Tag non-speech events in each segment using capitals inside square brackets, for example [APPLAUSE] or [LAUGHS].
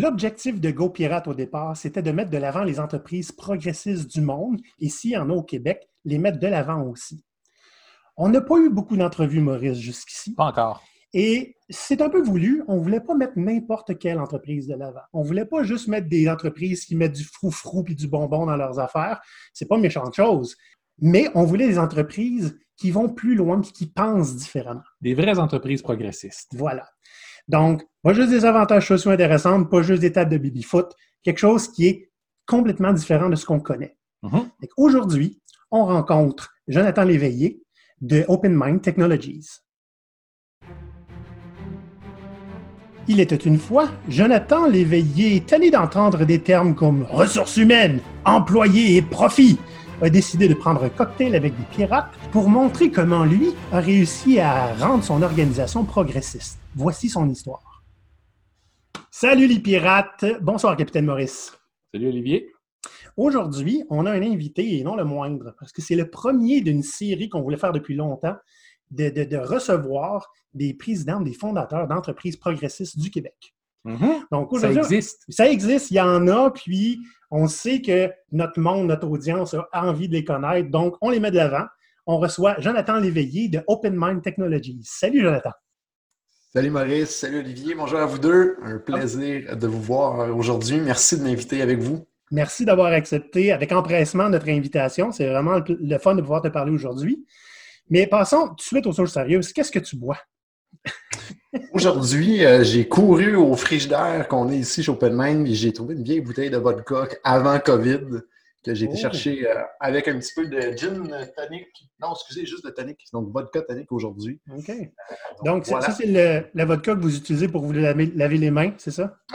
L'objectif de GoPirate au départ, c'était de mettre de l'avant les entreprises progressistes du monde, et s'il y en a au Québec, les mettre de l'avant aussi. On n'a pas eu beaucoup d'entrevues, Maurice, jusqu'ici. Pas encore. Et c'est un peu voulu. On ne voulait pas mettre n'importe quelle entreprise de l'avant. On ne voulait pas juste mettre des entreprises qui mettent du frou-frou et du bonbon dans leurs affaires. C'est pas méchante chose. Mais on voulait des entreprises qui vont plus loin et qui pensent différemment. Des vraies entreprises progressistes. Voilà. Donc, pas juste des avantages sociaux intéressants, pas juste des tables de baby-foot, quelque chose qui est complètement différent de ce qu'on connaît. Mhm. Aujourd'hui, on rencontre Jonathan Léveillé de Open Mind Technologies. Il était une fois, Jonathan Léveillé, tanné d'entendre des termes comme ressources humaines, employés et profit, a décidé de prendre un cocktail avec des pirates pour montrer comment lui a réussi à rendre son organisation progressiste. Voici son histoire. Salut les pirates! Bonsoir, capitaine Maurice. Salut Olivier. Aujourd'hui, on a un invité, et non le moindre, parce que c'est le premier d'une série qu'on voulait faire depuis longtemps, de, de- de recevoir des présidents, des fondateurs d'entreprises progressistes du Québec. Donc Ça existe. ça existe, il y en a, puis on sait que notre monde, notre audience a envie de les connaître, donc on les met de l'avant. On reçoit Jonathan Léveillé de Open Mind Technologies. Salut Jonathan. Salut Maurice, salut Olivier, bonjour à vous deux. Un plaisir de vous voir aujourd'hui. Merci de m'inviter avec vous. Merci d'avoir accepté avec empressement notre invitation. C'est vraiment le, fun de pouvoir te parler aujourd'hui. Mais passons tout de suite aux choses sérieuses. Qu'est-ce que tu bois? [LAUGHS] Aujourd'hui, euh, j'ai couru au frigidaire qu'on est ici chez Open Mind et j'ai trouvé une vieille bouteille de vodka avant COVID j'ai été Oh. chercher euh, avec un petit peu de gin tonic. Non, excusez, juste de tonic. Donc, vodka tonic aujourd'hui. OK. Donc, c'est- voilà. ça, c'est la vodka que vous utilisez pour vous laver, laver les mains, c'est ça? [LAUGHS]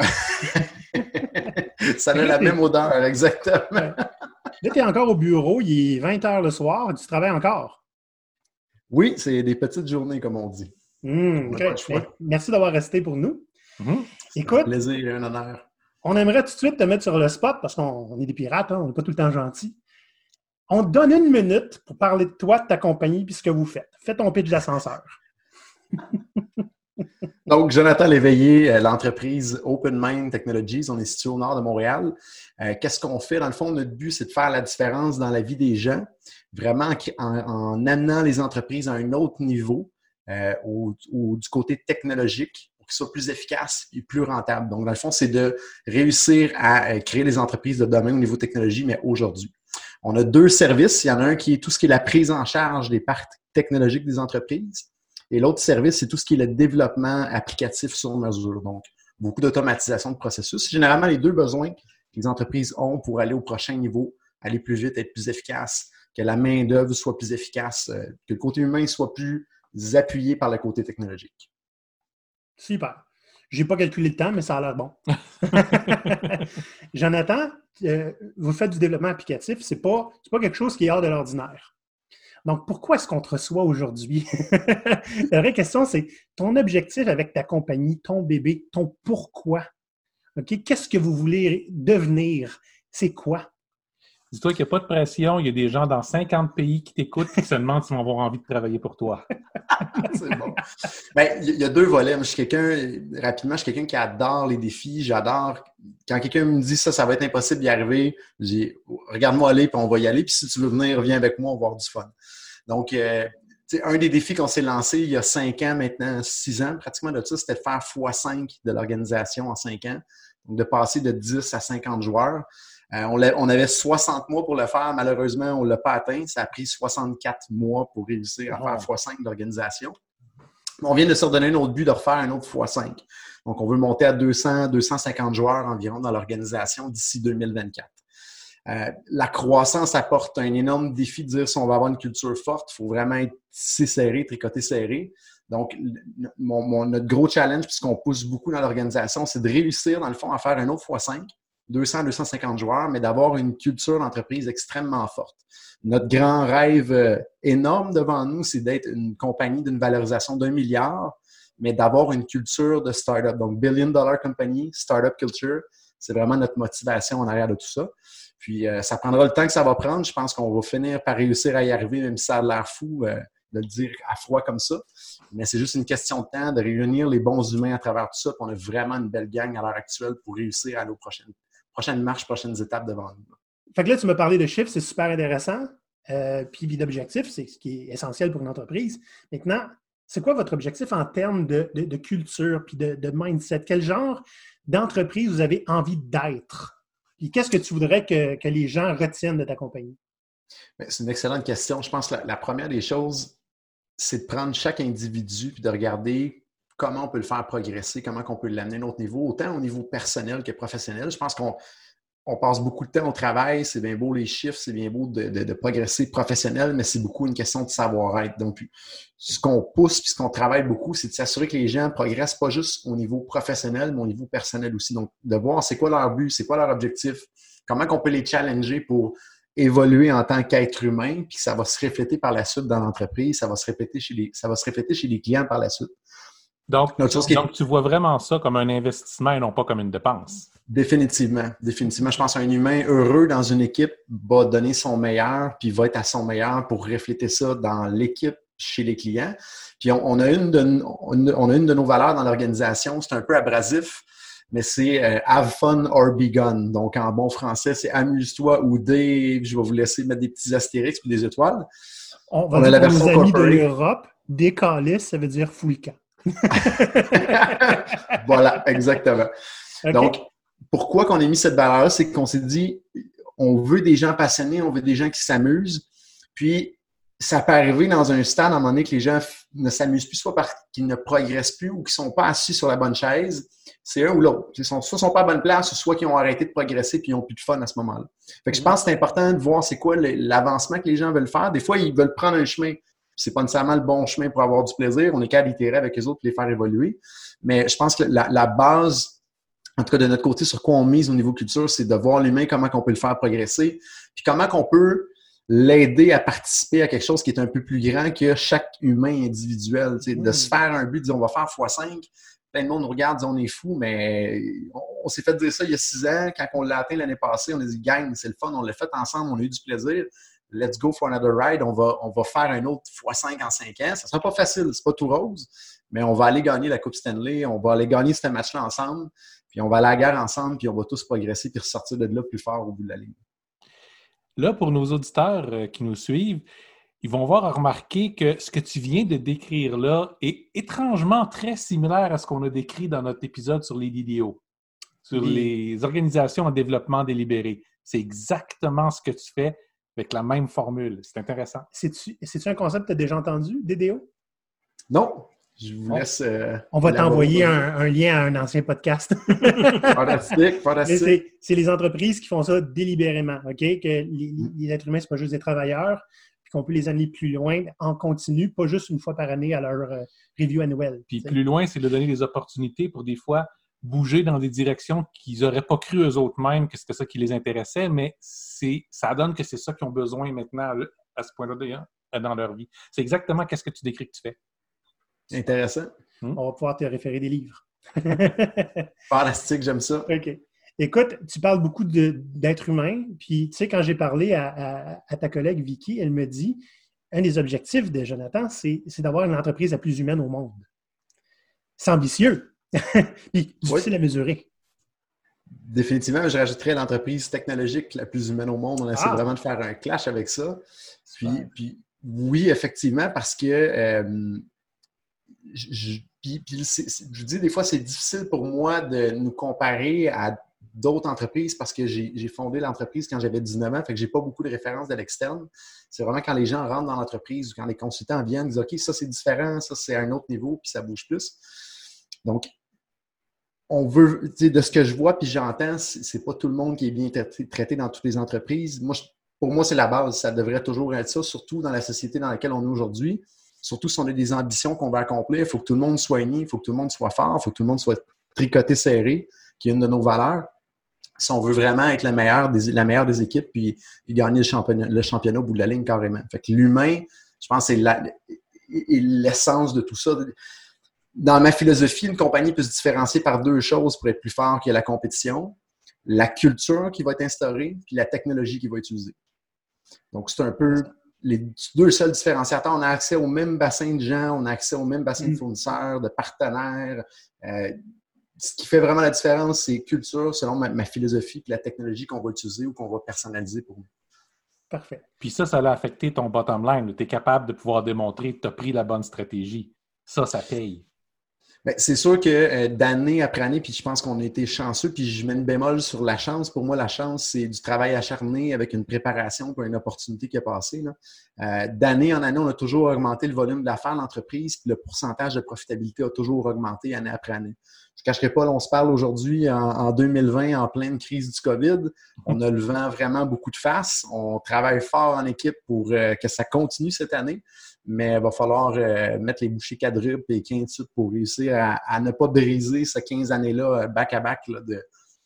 Ça a la même odeur, exactement. Là, tu es encore au bureau, il est 20 heures le soir, tu travailles encore? Oui, c'est des petites journées, comme on dit. Hum, On n'a OK. pas le choix. Merci d'avoir resté pour nous. Mhm. Un Écoute, plaisir et un honneur. On aimerait tout de suite te mettre sur le spot parce qu'on on est des pirates, hein, on n'est pas tout le temps gentils. On te donne une minute pour parler de toi, de ta compagnie puis ce que vous faites. Fais ton pitch d'ascenseur. [LAUGHS] Donc, Jonathan Léveillé, euh, l'entreprise Open Mind Technologies, on est situé au nord de Montréal. Euh, Qu'est-ce qu'on fait? Dans le fond, notre but, c'est de faire la différence dans la vie des gens, vraiment en, en amenant les entreprises à un autre niveau euh, du côté technologique qu'ils soient plus efficaces et plus rentables. Donc, dans le fond, c'est de réussir à euh, créer les entreprises de demain au niveau technologie, mais aujourd'hui. On a deux services. Il y en a un qui est tout ce qui est la prise en charge des parcs technologiques des entreprises. Et l'autre service, c'est tout ce qui est le développement applicatif sur mesure. Donc, beaucoup d'automatisation de processus. Généralement les deux besoins que les entreprises ont pour aller au prochain niveau, aller plus vite, être plus efficace, que la main-d'œuvre soit plus efficace, euh, que le côté humain soit plus appuyé par le côté technologique. Super. J'ai pas calculé le temps, mais ça a l'air bon. [LAUGHS] Jonathan, euh, vous faites du développement applicatif, c'est pas, c'est pas quelque chose qui est hors de l'ordinaire. Donc, pourquoi est-ce qu'on te reçoit aujourd'hui? [LAUGHS] La vraie question, c'est ton objectif avec ta compagnie, ton bébé, ton pourquoi. OK? Qu'est-ce que vous voulez devenir? C'est quoi? Dis-toi qu'il n'y a pas de pression. Il y a des gens dans 50 pays qui t'écoutent et qui se demandent s'ils vont avoir envie de travailler pour toi. [LAUGHS] C'est bon. Ben, il y a deux volets. Je suis quelqu'un, rapidement, je suis quelqu'un qui adore les défis. J'adore. Quand quelqu'un me dit ça, ça va être impossible d'y arriver, je dis regarde-moi aller, puis on va y aller. Puis si tu veux venir, viens avec moi, on va avoir du fun. Donc, euh, un des défis qu'on s'est lancé il y a cinq ans, maintenant six ans, pratiquement de ça, c'était de faire x5 de l'organisation en cinq ans. Donc, de passer de 10 à 50 joueurs. Euh, on, avait 60 mois pour le faire. Malheureusement, on ne l'a pas atteint. Ça a pris 64 mois pour réussir à faire x5 d'organisation. On vient de se redonner un autre but de refaire un autre x5. Donc, on veut monter à 200, 250 joueurs environ dans l'organisation d'ici 2024. Euh, la croissance apporte un énorme défi de dire si on va avoir une culture forte, il faut vraiment être tissé serré, tricoté serré. Donc, le- mon- mon- notre gros challenge, puisqu'on pousse beaucoup dans l'organisation, c'est de réussir, dans le fond, à faire un autre x5, 200, 250 joueurs, mais d'avoir une culture d'entreprise extrêmement forte. Notre grand rêve euh, énorme devant nous, c'est d'être une compagnie d'une valorisation d'un milliard, mais d'avoir une culture de startup. Donc, billion dollar company, startup culture, c'est vraiment notre motivation en arrière de tout ça. Puis, euh, ça prendra le temps que ça va prendre. Je pense qu'on va finir par réussir à y arriver, même si ça a l'air fou. Euh, le dire à froid comme ça. Mais c'est juste une question de temps de réunir les bons humains à travers tout ça. On a vraiment une belle gang à l'heure actuelle pour réussir à nos prochaines, prochaines marches, prochaines étapes devant nous. Fait que là, tu m'as parlé de chiffres, c'est super intéressant. Euh, puis d'objectifs, c'est ce qui est essentiel pour une entreprise. Maintenant, c'est quoi votre objectif en termes de, culture puis de, mindset? Quel genre d'entreprise vous avez envie d'être? Puis qu'est-ce que tu voudrais que, les gens retiennent de ta compagnie? Ben, c'est une excellente question. Je pense que la, première des choses, c'est de prendre chaque individu et de regarder comment on peut le faire progresser, comment on peut l'amener à un autre niveau, autant au niveau personnel que professionnel. Je pense qu'on on passe beaucoup de temps au travail, c'est bien beau les chiffres, c'est bien beau de, progresser professionnel, mais c'est beaucoup une question de savoir-être. Donc, ce qu'on pousse puis ce qu'on travaille beaucoup, c'est de s'assurer que les gens progressent pas juste au niveau professionnel, mais au niveau personnel aussi. Donc, de voir c'est quoi leur but, c'est quoi leur objectif, comment on peut les challenger pour évoluer en tant qu'être humain, puis ça va se refléter par la suite dans l'entreprise, ça va se répéter chez les, ça va se refléter chez les clients par la suite. Donc, donc tu vois vraiment ça comme un investissement et non pas comme une dépense. Définitivement. Définitivement. Je pense qu'un humain heureux dans une équipe va donner son meilleur, puis va être à son meilleur pour refléter ça dans l'équipe chez les clients. Puis on, a, une de, on a une de nos valeurs dans l'organisation, c'est un peu abrasif, mais c'est euh, have fun or be gone. Donc en bon français, c'est amuse-toi ou des. Je vais vous laisser mettre des petits astérix puis des étoiles. On va dire pour nos amis de l'Europe, décaler, ça veut dire full [LAUGHS] voilà, exactement. Donc, pourquoi qu'on a mis cette valeur-là, c'est qu'on s'est dit, on veut des gens passionnés, on veut des gens qui s'amusent. Puis, ça peut arriver dans un stade, à un moment donné, que les gens ne s'amusent plus, soit parce qu'ils ne progressent plus ou qu'ils ne sont pas assis sur la bonne chaise. C'est un ou l'autre. Soit ils ne sont pas à bonne place, soit qu'ils ont arrêté de progresser puis ils n'ont plus de fun à ce moment-là. Fait que je pense que c'est important de voir c'est quoi l'avancement que les gens veulent faire. Des fois, ils veulent prendre un chemin. C'est pas nécessairement le bon chemin pour avoir du plaisir. On est qu'à l'itérer avec les autres et les faire évoluer. Mais je pense que la base en tout cas de notre côté, sur quoi on mise au niveau culture, c'est de voir l'humain, comment on peut le faire progresser, puis comment on peut l'aider à participer à quelque chose qui est un peu plus grand que chaque humain individuel. De se faire un but, de dire on va faire x5, plein de monde nous regarde, dit on est fou, mais on, s'est fait dire ça il y a six ans. Quand on l'a atteint l'année passée, on a dit gang, c'est le fun, on l'a fait ensemble, on a eu du plaisir. Let's go for another ride. On va, on va faire un autre x5 en cinq ans. Ça sera pas facile, c'est pas tout rose, mais on va aller gagner la Coupe Stanley, on va aller gagner ce match-là ensemble. Puis on va à la guerre ensemble, puis on va tous progresser, puis ressortir de là plus fort au bout de la ligne. Là, pour nos auditeurs euh, qui nous suivent, ils vont voir remarquer que ce que tu viens de décrire là est étrangement très similaire à ce qu'on a décrit dans notre épisode sur les DDO, sur les organisations en développement délibéré. C'est exactement ce que tu fais avec la même formule. C'est intéressant. C'est-tu un concept que tu as déjà entendu, DDO? Non, je vous laisse. Euh, on va t'envoyer un, lien à un ancien podcast. [LAUGHS] fantastique, fantastique. C'est les entreprises qui font ça délibérément, OK? Que mm. les, êtres humains, ce pas juste des travailleurs, puis qu'on peut les amener plus loin en continu, pas juste une fois par année à leur euh, review annuel. Puis plus loin, c'est de donner des opportunités pour des fois bouger dans des directions qu'ils n'auraient pas cru eux autres mêmes que c'était ça qui les intéressait, mais ça donne que c'est ça qu'ils ont besoin maintenant à, ce point-là dans leur vie. C'est exactement qu'est-ce que tu décris que tu fais. Intéressant. Hmm? On va pouvoir te référer des livres. [LAUGHS] Fantastique, j'aime ça. OK. Écoute, tu parles beaucoup d'être humain, puis tu sais, quand j'ai parlé à, ta collègue Vicky, elle me dit un des objectifs de Jonathan, c'est d'avoir une entreprise la plus humaine au monde. C'est ambitieux, [LAUGHS] puis difficile à mesurer. Définitivement, je rajouterais l'entreprise technologique la plus humaine au monde. On essaie ah! vraiment de faire un clash avec ça. Puis, puis oui, effectivement, parce que euh, je, je dis des fois, c'est difficile pour moi de nous comparer à d'autres entreprises parce que j'ai fondé l'entreprise quand j'avais 19 ans, fait que j'ai pas beaucoup de références de l'externe. C'est vraiment quand les gens rentrent dans l'entreprise ou quand les consultants viennent, ils disent OK, ça c'est différent, ça c'est un autre niveau, puis ça bouge plus. Donc, on veut, de ce que je vois puis j'entends, c'est pas tout le monde qui est bien traité, dans toutes les entreprises. Moi, pour moi, c'est la base. Ça devrait toujours être ça, surtout dans la société dans laquelle on est aujourd'hui. Surtout si on a des ambitions qu'on veut accomplir, il faut que tout le monde soit uni, il faut que tout le monde soit fort, il faut que tout le monde soit tricoté serré, qui est une de nos valeurs. Si on veut vraiment être la meilleure des, équipes, puis, gagner le championnat, le au bout de la ligne carrément. Fait que l'humain, je pense, c'est l'essence de tout ça. Dans ma philosophie, une compagnie peut se différencier par deux choses pour être plus fort que la compétition. La culture qui va être instaurée, puis la technologie qui va être utilisée. Donc, c'est un peu les deux seuls différenciateurs. On a accès au même bassin de gens, on a accès au même bassin de mm. fournisseurs, de partenaires. Euh, ce qui fait vraiment la différence, c'est culture, selon ma, philosophie, puis la technologie qu'on va utiliser ou qu'on va personnaliser pour nous. Parfait. Puis ça, ça a affecté ton bottom line. Tu es capable de pouvoir démontrer que tu as pris la bonne stratégie. Ça, ça paye. Ben, c'est sûr que euh, d'année après année, puis je pense qu'on a été chanceux, puis je mets une bémol sur la chance. Pour moi, la chance, c'est du travail acharné avec une préparation pour une opportunité qui est passée. Euh, d'année en année, on a toujours augmenté le volume d'affaires de l'entreprise, puis le pourcentage de profitabilité a toujours augmenté année après année. Je ne cacherai pas, on se parle aujourd'hui en, 2020, en pleine crise du COVID. On a le vent vraiment beaucoup de face. On travaille fort en équipe pour euh, que ça continue cette année mais il va falloir euh, mettre les bouchées quadruples et 15 pour réussir à, ne pas briser ces 15 années-là back-à-back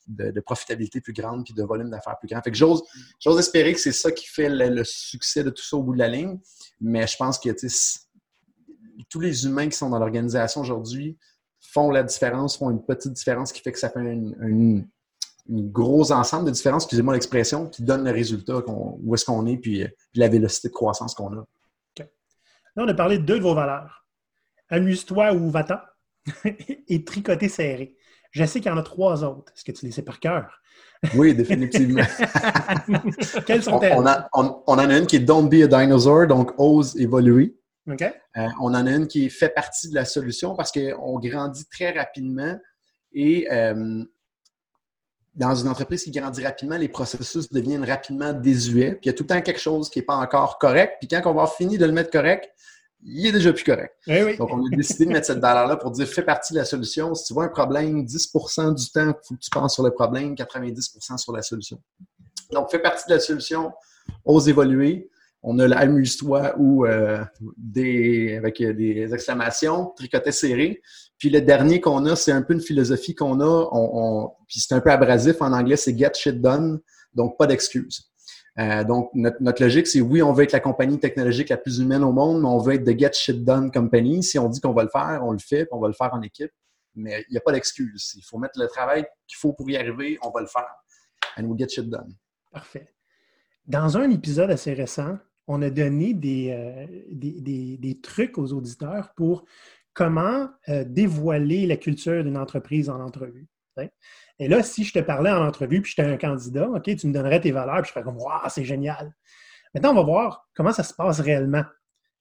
de, profitabilité plus grande puis de volume d'affaires plus grand. Fait que j'ose, espérer que c'est ça qui fait le, succès de tout ça au bout de la ligne, mais je pense que tous les humains qui sont dans l'organisation aujourd'hui font la différence, font une petite différence qui fait que ça fait un gros ensemble de différences, excusez-moi l'expression, qui donne le résultat, où est-ce qu'on est, puis, puis la vélocité de croissance qu'on a. Là, on a parlé de deux de vos valeurs. Amuse-toi ou va-t'en [LAUGHS] et tricoter serré. Je sais qu'il y en a trois autres. Est-ce que tu les sais par cœur? Oui, définitivement. [LAUGHS] Quelles sont-elles? On, on, en a une qui est Don't be a dinosaur, donc ose évoluer. Euh, on en a une qui fait partie de la solution parce qu'on grandit très rapidement et euh, dans une entreprise qui grandit rapidement, les processus deviennent rapidement désuets. Puis il y a tout le temps quelque chose qui n'est pas encore correct. Puis quand on va finir de le mettre correct, il est déjà plus correct. Eh Donc, on a décidé de mettre cette valeur-là pour dire fais partie de la solution. Si tu vois un problème, 10% du temps, il faut que tu penses sur le problème, 90% sur la solution. Donc, fais partie de la solution, ose évoluer. On a l'amuse-toi ou euh, des, avec des exclamations, tricoter serré. Puis le dernier qu'on a, c'est un peu une philosophie qu'on a, puis c'est un peu abrasif en anglais, c'est get shit done, donc pas d'excuses. Euh, donc, notre, logique, c'est oui, on veut être la compagnie technologique la plus humaine au monde, mais on veut être the get shit done company. Si on dit qu'on va le faire, on le fait, puis on va le faire en équipe. Mais il n'y a pas d'excuse. Il faut mettre le travail qu'il faut pour y arriver, on va le faire. And we get shit done. Parfait. Dans un épisode assez récent, on a donné des, euh, des, des trucs aux auditeurs pour comment euh, dévoiler la culture d'une entreprise en entrevue. Et là, si je te parlais en entrevue, puis j'étais un candidat, OK, tu me donnerais tes valeurs, puis je ferais comme Waouh, c'est génial. Maintenant, on va voir comment ça se passe réellement.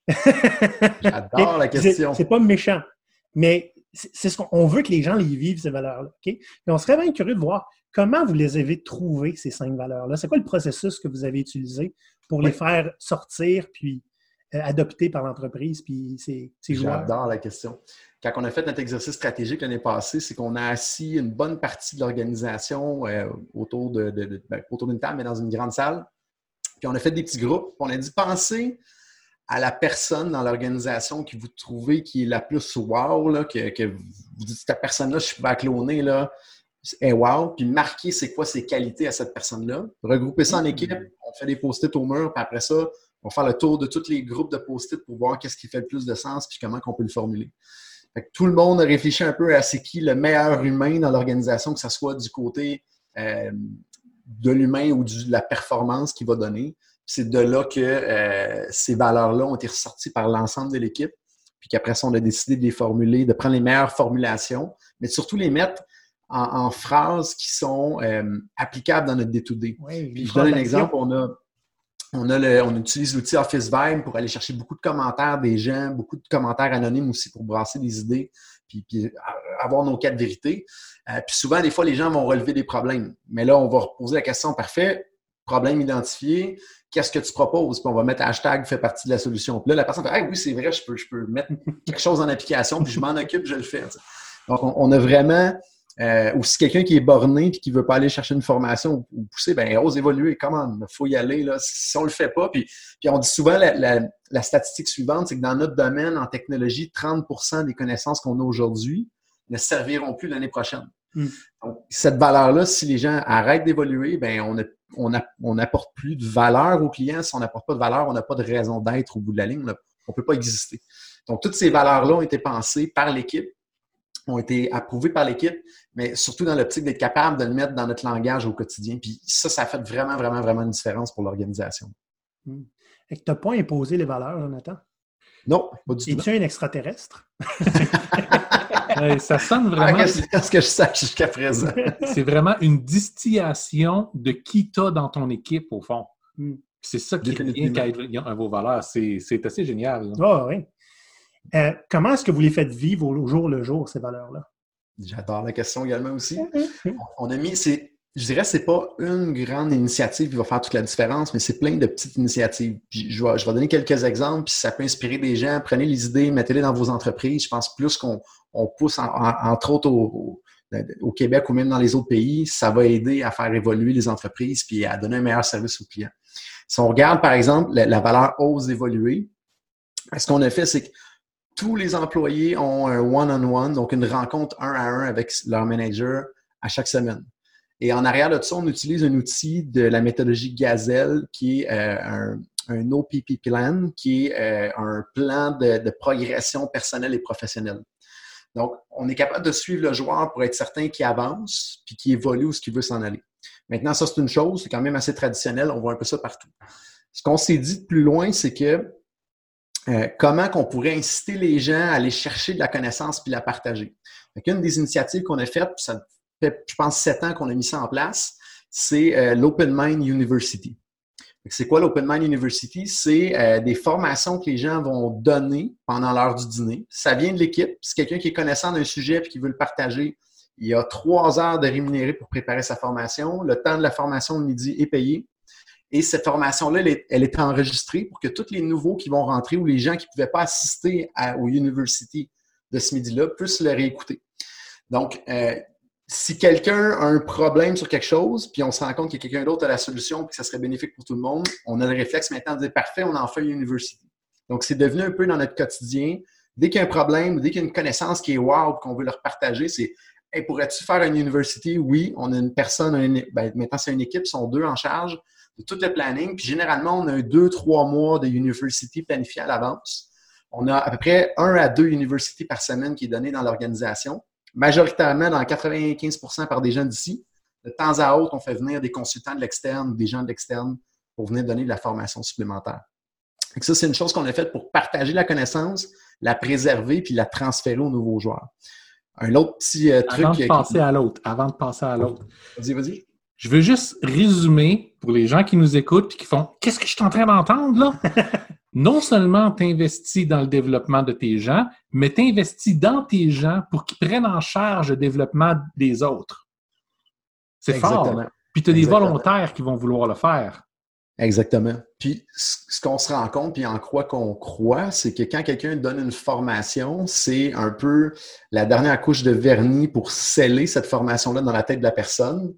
[LAUGHS] J'adore la question. C'est pas méchant, mais c'est ce qu'on veut que les gens les vivent, ces valeurs-là. OK? Et on serait bien curieux de voir comment vous les avez trouvées, ces cinq valeurs-là? C'est quoi le processus que vous avez utilisé pour les faire sortir puis euh, adopté par l'entreprise puis c'est J'adore la question. Quand on a fait notre exercice stratégique l'année passée, c'est qu'on a assis une bonne partie de l'organisation euh, autour de, ben, autour d'une table, mais dans une grande salle. Puis on a fait des petits groupes. On a dit pensez à la personne dans l'organisation que vous trouvez qui est la plus wow, là, que, vous dites cette personne-là, je suis pas cloner, là, est wow, puis marquez c'est quoi ses qualités à cette personne-là. Regroupez ça en mmh. équipe, on fait des post-it au mur, puis après ça, on va faire le tour de tous les groupes de post-it pour voir qu'est-ce qui fait le plus de sens puis comment on peut le formuler. tout le monde a réfléchi un peu à c'est qui le meilleur humain dans l'organisation, que ce soit du côté euh, de l'humain ou de la performance qu'il va donner. C'est de là que euh, ces valeurs-là ont été ressorties par l'ensemble de l'équipe. Puis qu'après ça, on a décidé de les formuler, de prendre les meilleures formulations, mais surtout les mettre en, phrases qui sont euh, applicables dans notre D2D. je donne un exemple. On a, on, utilise l'outil Office Vibe pour aller chercher beaucoup de commentaires des gens, beaucoup de commentaires anonymes aussi pour brasser des idées, puis, avoir nos quatre vérités. Euh, puis souvent, des fois, les gens vont relever des problèmes. Mais là, on va reposer la question, parfait, problème identifié, qu'est-ce que tu proposes? Puis on va mettre hashtag fait partie de la solution. Puis là, la personne fait, oui, c'est vrai, je peux, je peux mettre quelque chose en application, puis je m'en occupe, je le fais. Donc, on a vraiment euh, ou si quelqu'un qui est borné et qui ne veut pas aller chercher une formation ou, pousser, ben ose évoluer, comment? Il faut y aller. Là. Si on ne le fait pas, puis, puis on dit souvent la, statistique suivante, c'est que dans notre domaine, en technologie, 30% des connaissances qu'on a aujourd'hui ne serviront plus l'année prochaine. Hmm. Donc, cette valeur-là, si les gens arrêtent d'évoluer, ben on n'apporte on plus de valeur aux clients. Si on n'apporte pas de valeur, on n'a pas de raison d'être au bout de la ligne. On ne peut pas exister. Donc, toutes ces valeurs-là ont été pensées par l'équipe ont été approuvés par l'équipe, mais surtout dans l'optique d'être capable de le mettre dans notre langage au quotidien. Puis ça, ça a fait vraiment, vraiment, vraiment une différence pour l'organisation. Hmm. Et que tu n'as pas imposé les valeurs, Jonathan? Non, pas du tout. Es-tu un extraterrestre? [LAUGHS] ça sonne vraiment. C'est ce que je sache jusqu'à présent. [LAUGHS] c'est vraiment une distillation de qui tu as dans ton équipe, au fond. Hmm. C'est ça qui vient à vos valeurs. C'est assez génial. Ah oui. Euh, comment est-ce que vous les faites vivre au jour le jour, ces valeurs-là? J'adore la question également aussi. On a mis, c'est, je dirais, c'est pas une grande initiative qui va faire toute la différence, mais c'est plein de petites initiatives. Je vais, je vais donner quelques exemples, puis ça peut inspirer des gens. Prenez les idées, mettez-les dans vos entreprises. Je pense plus qu'on on pousse, entre autres, au, au, Québec ou même dans les autres pays, ça va aider à faire évoluer les entreprises puis à donner un meilleur service aux clients. Si on regarde, par exemple, la, valeur ose évoluer, ce qu'on a fait, c'est que tous les employés ont un one-on-one, donc une rencontre un à un avec leur manager à chaque semaine. Et en arrière de ça, on utilise un outil de la méthodologie Gazelle qui est euh, un, OPP plan, qui est euh, un plan de, progression personnelle et professionnelle. Donc, on est capable de suivre le joueur pour être certain qu'il avance puis qu'il évolue où ce qu'il veut s'en aller. Maintenant, ça, c'est une chose, c'est quand même assez traditionnel, on voit un peu ça partout. Ce qu'on s'est dit de plus loin, c'est que euh, comment qu'on pourrait inciter les gens à aller chercher de la connaissance puis la partager. une des initiatives qu'on a faites, ça fait, je pense, sept ans qu'on a mis ça en place, c'est euh, l'Open Mind University. C'est quoi l'Open Mind University? C'est euh, des formations que les gens vont donner pendant l'heure du dîner. Ça vient de l'équipe. C'est quelqu'un qui est connaissant d'un sujet et qui veut le partager. Il y a trois heures de rémunéré pour préparer sa formation. Le temps de la formation de midi est payé. Et cette formation-là, elle, est, enregistrée pour que tous les nouveaux qui vont rentrer ou les gens qui ne pouvaient pas assister à, au University de ce midi-là puissent le réécouter. Donc, euh, si quelqu'un a un problème sur quelque chose, puis on se rend compte que quelqu'un d'autre a la solution, puis que ça serait bénéfique pour tout le monde, on a le réflexe maintenant de dire parfait, on en fait une university. Donc, c'est devenu un peu dans notre quotidien. Dès qu'il y a un problème, dès qu'il y a une connaissance qui est wow, qu'on veut leur partager, c'est hey, pourrais-tu faire une university? Oui, on a une personne, ben, maintenant c'est une équipe, sont deux en charge de tout le planning. Puis généralement, on a deux, trois mois de university planifiés à l'avance. On a à peu près un à deux universités par semaine qui est donné dans l'organisation, majoritairement dans 95% par des gens d'ici. De temps à autre, on fait venir des consultants de l'externe ou des gens de l'externe pour venir donner de la formation supplémentaire. Donc ça, c'est une chose qu'on a faite pour partager la connaissance, la préserver puis la transférer aux nouveaux joueurs. Un autre petit euh, truc. Avant de passer à l'autre. Avant de passer à l'autre. Vas-y, vas-y. Je veux juste résumer pour les gens qui nous écoutent et qui font Qu'est-ce que je suis en train d'entendre là? [LAUGHS] non seulement tu investis dans le développement de tes gens, mais tu investis dans tes gens pour qu'ils prennent en charge le développement des autres. C'est fort. Puis tu as des volontaires qui vont vouloir le faire. Exactement. Puis ce qu'on se rend compte, puis en quoi qu'on croit, c'est que quand quelqu'un donne une formation, c'est un peu la dernière couche de vernis pour sceller cette formation-là dans la tête de la personne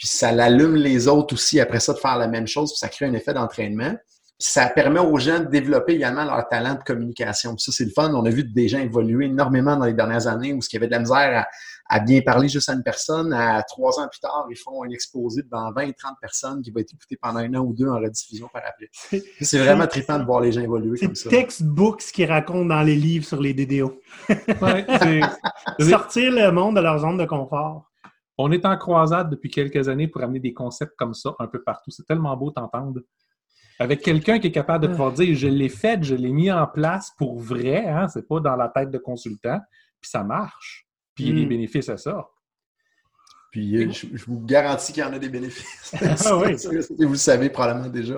puis ça l'allume les autres aussi après ça de faire la même chose, puis ça crée un effet d'entraînement. ça permet aux gens de développer également leur talent de communication. Puis ça, c'est le fun. On a vu des gens évoluer énormément dans les dernières années où ce qui avait de la misère à, bien parler juste à une personne, à trois ans plus tard, ils font un exposé devant 20, 30 personnes qui va être écouté pendant un an ou deux en rediffusion par après. C'est vraiment trippant de voir les gens évoluer comme ça. C'est textbooks qui racontent dans les livres sur les DDO. [LAUGHS] Sortir le monde de leur zone de confort. On est en croisade depuis quelques années pour amener des concepts comme ça un peu partout. C'est tellement beau t'entendre. Avec quelqu'un qui est capable de pouvoir dire je l'ai fait, je l'ai mis en place pour vrai, hein, c'est pas dans la tête de consultant, puis ça marche. Puis il y a des hmm. bénéfices à ça. Puis euh, je, vous garantis qu'il y en a des bénéfices. ah, oui. [LAUGHS] vous le savez probablement déjà.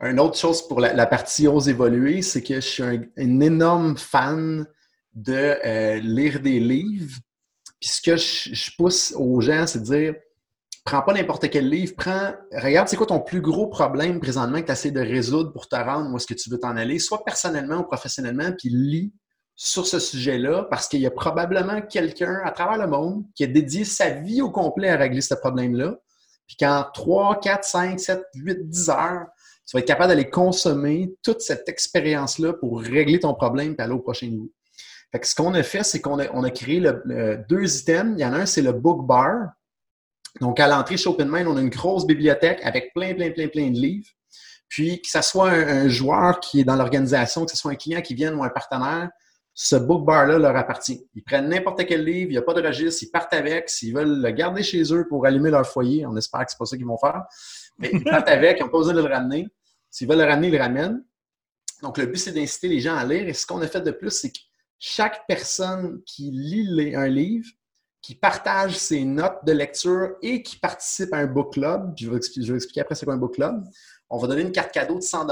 Une autre chose pour la, partie ose évoluer, c'est que je suis un, énorme fan de euh, lire des livres puis ce que je, pousse aux gens, c'est de dire prends pas n'importe quel livre, prends, regarde c'est quoi ton plus gros problème présentement que tu essaies de résoudre pour te rendre où est-ce que tu veux t'en aller, soit personnellement ou professionnellement, puis lis sur ce sujet-là parce qu'il y a probablement quelqu'un à travers le monde qui a dédié sa vie au complet à régler ce problème-là. Puis qu'en 3, 4, 5, 7, 8, 10 heures, tu vas être capable d'aller consommer toute cette expérience-là pour régler ton problème et aller au prochain niveau ce qu'on a fait, c'est qu'on a, on a créé deux items. Il y en a un, c'est le book bar. Donc, à l'entrée chez OpenMind, on a une grosse bibliothèque avec plein, plein, plein, plein de livres. Puis, que ce soit un, joueur qui est dans l'organisation, que ce soit un client qui vienne ou un partenaire, ce book bar-là leur appartient. Ils prennent n'importe quel livre, il n'y a pas de registre, ils partent avec. S'ils veulent le garder chez eux pour allumer leur foyer, on espère que c'est pas ça qu'ils vont faire. Mais ils partent avec, ils n'ont pas besoin de le ramener. S'ils veulent le ramener, ils le ramènent. Donc, le but, c'est d'inciter les gens à lire. Et ce qu'on a fait de plus, c'est que chaque personne qui lit un livre, qui partage ses notes de lecture et qui participe à un book club, je vais expliquer, après c'est quoi un book club, on va donner une carte cadeau de 100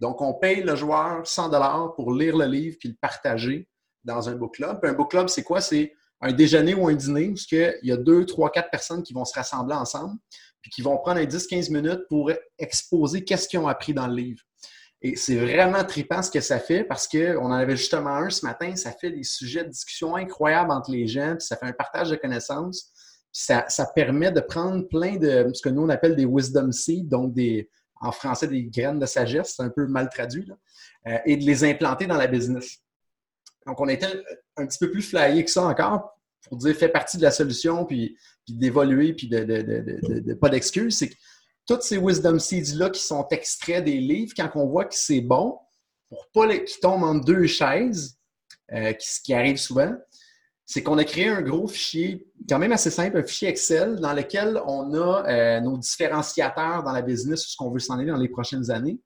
Donc, on paye le joueur 100 pour lire le livre puis le partager dans un book club. Puis un book club, c'est quoi? C'est un déjeuner ou un dîner où il y a deux, trois, quatre personnes qui vont se rassembler ensemble puis qui vont prendre un 10-15 minutes pour exposer qu'est-ce qu'ils ont appris dans le livre. Et c'est vraiment trippant ce que ça fait parce qu'on en avait justement un ce matin. Ça fait des sujets de discussion incroyables entre les gens, puis ça fait un partage de connaissances. Ça, ça, permet de prendre plein de ce que nous on appelle des wisdom seeds, donc des, en français des graines de sagesse, c'est un peu mal traduit, euh, et de les implanter dans la business. Donc, on était un petit peu plus flyé que ça encore pour dire fait partie de la solution, puis, puis d'évoluer, puis de, pas d'excuses. Toutes ces wisdom seeds-là qui sont extraits des livres, quand on voit que c'est bon, pour pas qu'ils tombent en deux chaises, euh, ce qui arrive souvent, c'est qu'on a créé un gros fichier, quand même assez simple, un fichier Excel dans lequel on a euh, nos différenciateurs dans la business, ce qu'on veut s'en aller dans les prochaines années.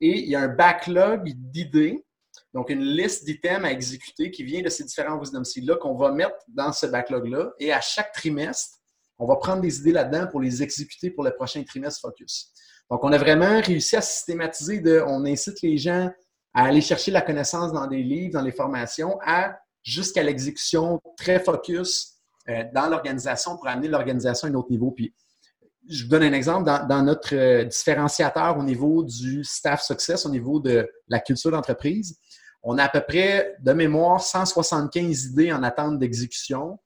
Et il y a un backlog d'idées, donc une liste d'items à exécuter qui vient de ces différents wisdom seeds-là qu'on va mettre dans ce backlog-là. Et à chaque trimestre, on va prendre des idées là-dedans pour les exécuter pour le prochain trimestre Focus. Donc, on a vraiment réussi à systématiser de, on incite les gens à aller chercher la connaissance dans des livres, dans les formations, à jusqu'à l'exécution très focus euh, dans l'organisation pour amener l'organisation à un autre niveau. Puis, je vous donne un exemple. Dans, notre euh, différenciateur au niveau du staff success, au niveau de la culture d'entreprise, on a à peu près, de mémoire, 175 idées en attente d'exécution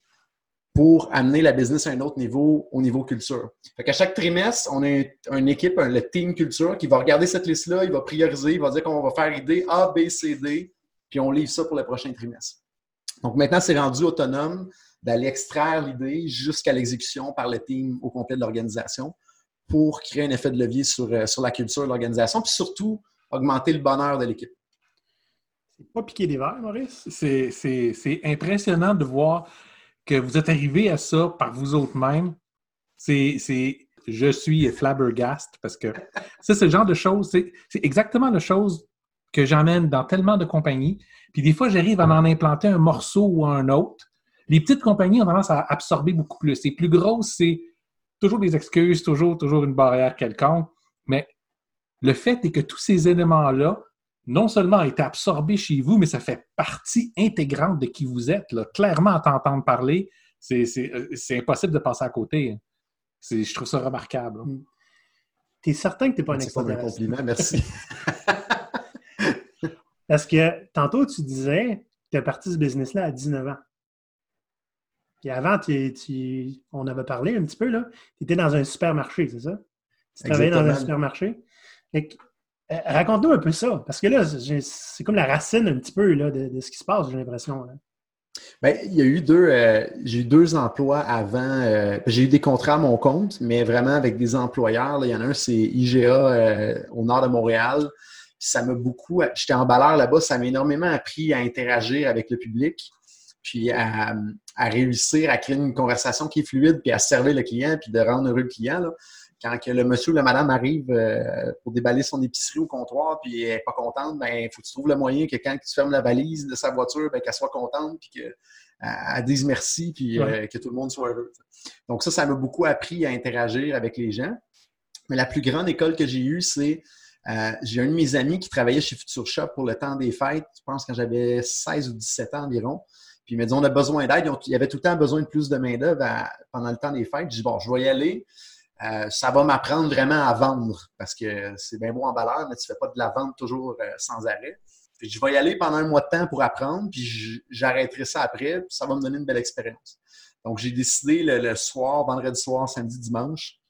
pour amener la business à un autre niveau au niveau culture. Fait qu'à chaque trimestre, on a une équipe, le team culture, qui va regarder cette liste-là, il va prioriser, il va dire qu'on va faire idée A, B, C, D, puis on livre ça pour le prochain trimestre. Donc maintenant, c'est rendu autonome d'aller extraire l'idée jusqu'à l'exécution par le team au complet de l'organisation pour créer un effet de levier sur, euh, sur la culture de l'organisation, puis surtout augmenter le bonheur de l'équipe. C'est pas piquer des verres, Maurice? C'est impressionnant de voir que vous êtes arrivé à ça par vous autres mêmes, c'est, je suis flabbergast parce que ça, c'est le genre de choses, c'est, exactement la chose que j'emmène dans tellement de compagnies. Puis des fois, j'arrive à en implanter un morceau ou un autre. Les petites compagnies ont tendance à absorber beaucoup plus. Les plus grosses, c'est toujours des excuses, toujours, toujours une barrière quelconque. Mais le fait est que tous ces éléments-là non seulement a été absorbé chez vous, mais ça fait partie intégrante de qui vous êtes. Là. Clairement, à t'entendre parler, c'est impossible de passer à côté. Je trouve ça remarquable. Mm. Tu es certain que tu n'es pas un extraterrestre? un compliment, merci. [LAUGHS] Parce que tantôt, tu disais que tu es parti ce business-là à 19 ans. Puis avant, on avait parlé un petit peu, là. Tu étais dans un supermarché, c'est ça? Tu travaillais dans un supermarché. Euh, raconte-nous un peu ça, parce que là, c'est comme la racine un petit peu là, de, ce qui se passe, j'ai l'impression. Bien, il y a eu deux, euh, j'ai eu deux emplois avant. Euh, j'ai eu des contrats à mon compte, mais vraiment avec des employeurs. il y en a un, c'est IGA au nord de Montréal. Ça m'a beaucoup. J'étais emballeur là-bas, ça m'a énormément appris à interagir avec le public, puis à, réussir à créer une conversation qui est fluide, puis à servir le client, puis de rendre heureux le client. Là quand que le monsieur ou la madame arrive euh, pour déballer son épicerie au comptoir puis elle n'est pas contente, ben il faut que tu trouves le moyen que quand tu fermes la valise de sa voiture, ben, qu'elle soit contente puis qu'elle dise merci puis euh, que tout le monde soit heureux. Donc ça, ça m'a beaucoup appris à interagir avec les gens. Mais la plus grande école que j'ai eue, c'est euh, j'ai un de mes amis qui travaillait chez Future Shop pour le temps des fêtes, je pense quand j'avais 16 ou 17 ans environ. Puis il m'a dit on a besoin d'aide. Il y avait tout le temps besoin de plus de main-d'œuvre pendant le temps des fêtes. Je dis bon, je vais y aller. Euh, ça va m'apprendre vraiment à vendre parce que c'est bien beau en valeur, mais tu ne fais pas de la vente toujours euh, sans arrêt. je vais y aller pendant un mois de temps pour apprendre, puis j'arrêterai ça après, puis ça va me donner une belle expérience. Donc, j'ai décidé le, soir, vendredi soir, samedi, dimanche,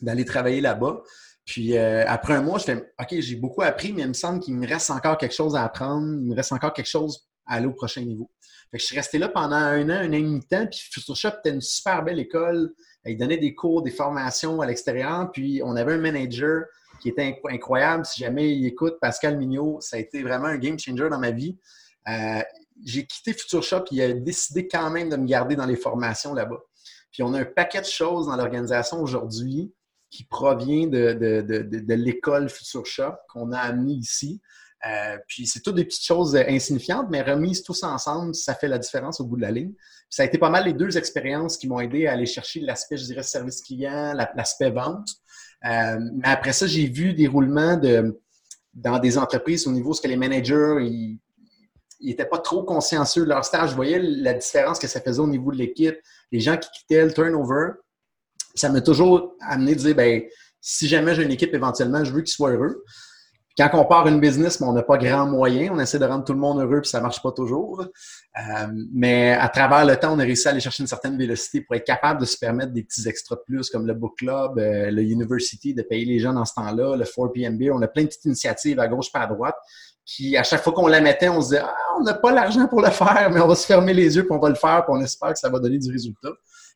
d'aller travailler là-bas. Puis euh, après un mois, je fais OK, j'ai beaucoup appris, mais il me semble qu'il me reste encore quelque chose à apprendre, il me reste encore quelque chose à aller au prochain niveau. je suis resté là pendant un an, un an et demi de temps, puis Future Shop était une super belle école il donnait des cours, des formations à l'extérieur. Puis on avait un manager qui était incroyable. Si jamais il écoute, Pascal Mignot, ça a été vraiment un game changer dans ma vie. Euh, j'ai quitté Future Shop et il a décidé quand même de me garder dans les formations là-bas. Puis on a un paquet de choses dans l'organisation aujourd'hui qui provient de, de, l'école Future Shop qu'on a amené ici. Euh, puis c'est toutes des petites choses insignifiantes, mais remises tous ensemble, ça fait la différence au bout de la ligne. ça a été pas mal les deux expériences qui m'ont aidé à aller chercher l'aspect, je dirais, service client, l'aspect vente. Euh, mais après ça, j'ai vu des roulements dans des entreprises au niveau ce que les managers, ils n'étaient pas trop consciencieux de leur stage. Je voyais la différence que ça faisait au niveau de l'équipe. Les gens qui quittaient le turnover, ça m'a toujours amené de dire, ben, si jamais j'ai une équipe, éventuellement, je veux qu'ils soient heureux quand on part une business, on n'a pas grand moyen. On essaie de rendre tout le monde heureux, puis ça marche pas toujours. Euh, mais à travers le temps, on a réussi à aller chercher une certaine vélocité pour être capable de se permettre des petits extras de plus, comme le book club, euh, le university, de payer les gens dans ce temps-là, le 4PMB. On a plein de petites initiatives à gauche pas à droite qui, à chaque fois qu'on la mettait, on se disait ah, on n'a pas l'argent pour le faire, mais on va se fermer les yeux, puis on va le faire, puis on espère que ça va donner du résultat.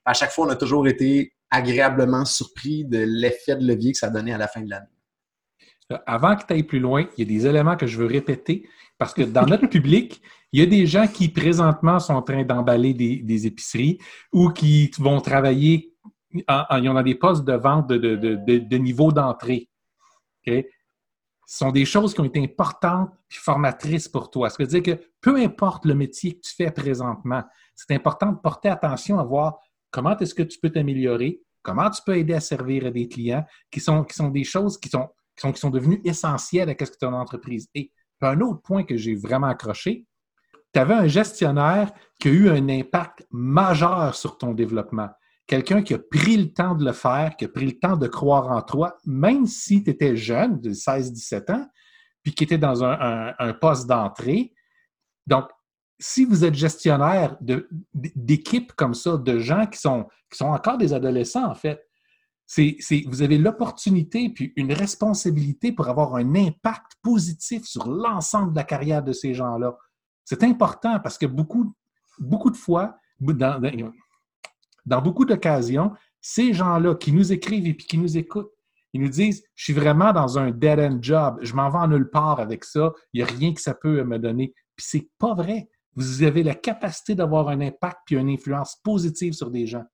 À chaque fois, on a toujours été agréablement surpris de l'effet de levier que ça donnait à la fin de l'année. Avant que tu ailles plus loin, il y a des éléments que je veux répéter parce que dans notre public, il y a des gens qui présentement sont en train d'emballer des, épiceries ou qui vont travailler en, en, ils ont des postes de vente de, niveau d'entrée. Ce sont des choses qui ont été importantes et formatrices pour toi. Ce qui veut dire que peu importe le métier que tu fais présentement, c'est important de porter attention à voir comment est-ce que tu peux t'améliorer, comment tu peux aider à servir des clients, qui sont, qui sont des choses qui sont qui sont, devenus essentiels à ce que ton entreprise est. un autre point que j'ai vraiment accroché, tu avais un gestionnaire qui a eu un impact majeur sur ton développement. Quelqu'un qui a pris le temps de le faire, qui a pris le temps de croire en toi, même si tu étais jeune, de 16-17 ans, puis qui était dans un, poste d'entrée. Donc, si vous êtes gestionnaire d'équipes comme ça, de gens qui sont encore des adolescents, en fait, c'est, vous avez l'opportunité puis une responsabilité pour avoir un impact positif sur l'ensemble de la carrière de ces gens-là. C'est important parce que beaucoup, beaucoup de fois, dans, beaucoup d'occasions, ces gens-là qui nous écrivent et qui nous écoutent, ils nous disent Je suis vraiment dans un dead-end job, je m'en vais nulle part avec ça, il n'y a rien que ça peut me donner. Puis c'est pas vrai. Vous avez la capacité d'avoir un impact puis une influence positive sur des gens.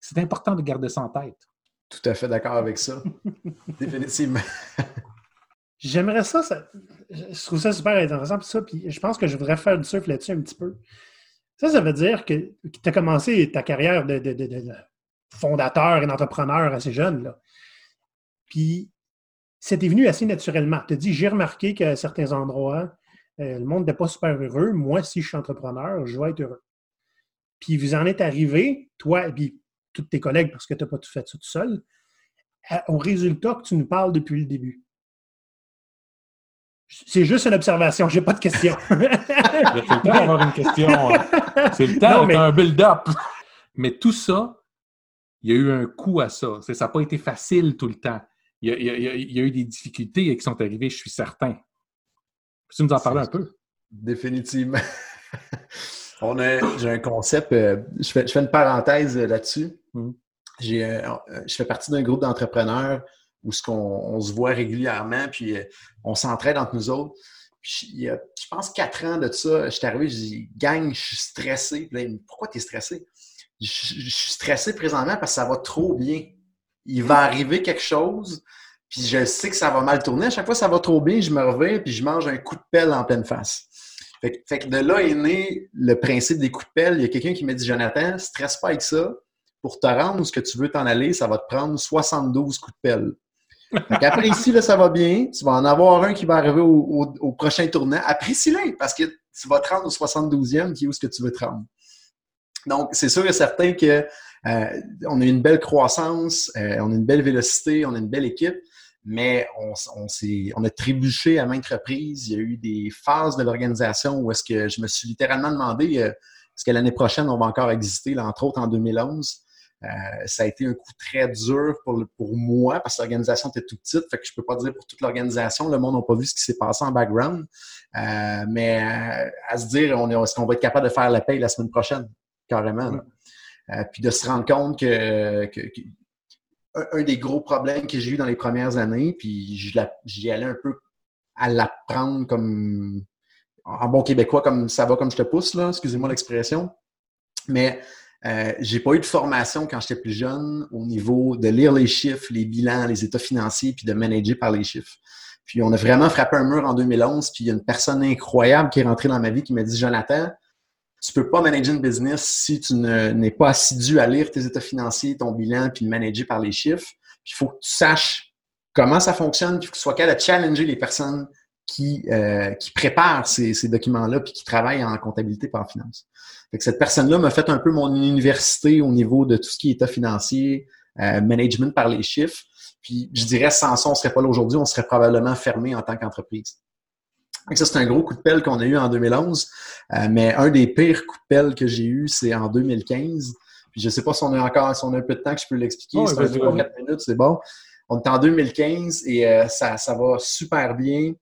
C'est important de garder ça en tête. Tout à fait d'accord avec ça. [LAUGHS] Définitivement. J'aimerais ça, je trouve ça super intéressant, puis ça, puis je pense que je voudrais faire du surf là-dessus un petit peu. Ça, ça veut dire que, tu as commencé ta carrière de, fondateur et d'entrepreneur assez jeune, là. Puis, c'était venu assez naturellement. Tu as dit, j'ai remarqué qu'à certains endroits, euh, le monde n'est pas super heureux. Moi, si je suis entrepreneur, je vais être heureux. Puis, vous en êtes arrivé, toi, puis tous tes collègues parce que tu n'as pas tout fait ça tout seul, au résultat que tu nous parles depuis le début. C'est juste une observation, j'ai pas de question. [LAUGHS] C'est le temps d'avoir une question. C'est le temps d'avoir un build-up. Mais tout ça, il y a eu un coût à ça. Ça n'a pas été facile tout le temps. Il y, a, eu des difficultés qui sont arrivées, je suis certain. Peux-tu nous en parler un peu? Définitivement. [LAUGHS] On a, j'ai un concept, euh, je, fais, je, fais, une parenthèse là-dessus. Mm. J'ai, euh, je fais partie d'un groupe d'entrepreneurs où ce on se voit régulièrement, puis euh, on s'entraide entre nous autres. Puis, il y a, je pense, quatre ans de ça, je suis arrivé, je dis, gang, je suis stressé. Puis pourquoi tu es stressé? Je, suis stressé présentement parce que ça va trop bien. Il va arriver quelque chose, puis je sais que ça va mal tourner. À chaque fois ça va trop bien, je me reviens, puis je mange un coup de pelle en pleine face. Fait, que de là est né le principe des coups de pelle. Il y a quelqu'un qui m'a dit Jonathan, stresse pas avec ça. Pour te rendre ce que tu veux t'en aller, ça va te prendre 72 coups de pelle. Après ici, là, ça va bien. Tu vas en avoir un qui va arriver au, prochain tournant. Apprécie-le parce que tu vas te rendre au 72e qui est où ce que tu veux te rendre. Donc, c'est sûr et certain que euh, on a une belle croissance, euh, on a une belle vélocité, on a une belle équipe mais on, on, a trébuché à maintes reprises. Il y a eu des phases de l'organisation où est-ce que je me suis littéralement demandé euh, est-ce que l'année prochaine, on va encore exister, entre autres en 2011. Euh, ça a été un coup très dur pour, pour moi parce que l'organisation était toute petite. Fait que je peux pas dire pour toute l'organisation. Le monde n'a pas vu ce qui s'est passé en background. Euh, mais à se dire, est-ce qu'on va être capable de faire la paye la semaine prochaine? Carrément. puis de se rendre compte que un, des gros problèmes que j'ai eu dans les premières années, puis j'y allais un peu à l'apprendre comme en bon québécois, comme ça va comme je te pousse, là, excusez-moi l'expression. Mais euh, j'ai pas eu de formation quand j'étais plus jeune au niveau de lire les chiffres, les bilans, les états financiers, puis de manager par les chiffres. Puis on a vraiment frappé un mur en 2011, puis il y a une personne incroyable qui est rentrée dans ma vie qui m'a dit Jonathan, tu peux pas manager une business si tu n'es pas assidu à lire tes états financiers, ton bilan, puis de manager par les chiffres. Puis il faut que tu saches comment ça fonctionne, puis que tu sois capable de challenger les personnes qui, euh, préparent ces, ces documents-là, puis qui travaillent en comptabilité par finance. Fait que cette personne-là m'a fait un peu mon université au niveau de tout ce qui est état financier, euh, management par les chiffres. Puis je dirais, sans ça, on ne serait pas là aujourd'hui, on serait probablement fermé en tant qu'entreprise. Ça, c'est un gros coup de pelle qu'on a eu en 2011. Euh, mais un des pires coups de pelle que j'ai eu, c'est en 2015. Puis je ne sais pas si on a encore, si on a un peu de temps que je peux l'expliquer. c'est un 3 4 minutes, c'est bon. On est en 2015 et euh, ça, ça va super bien.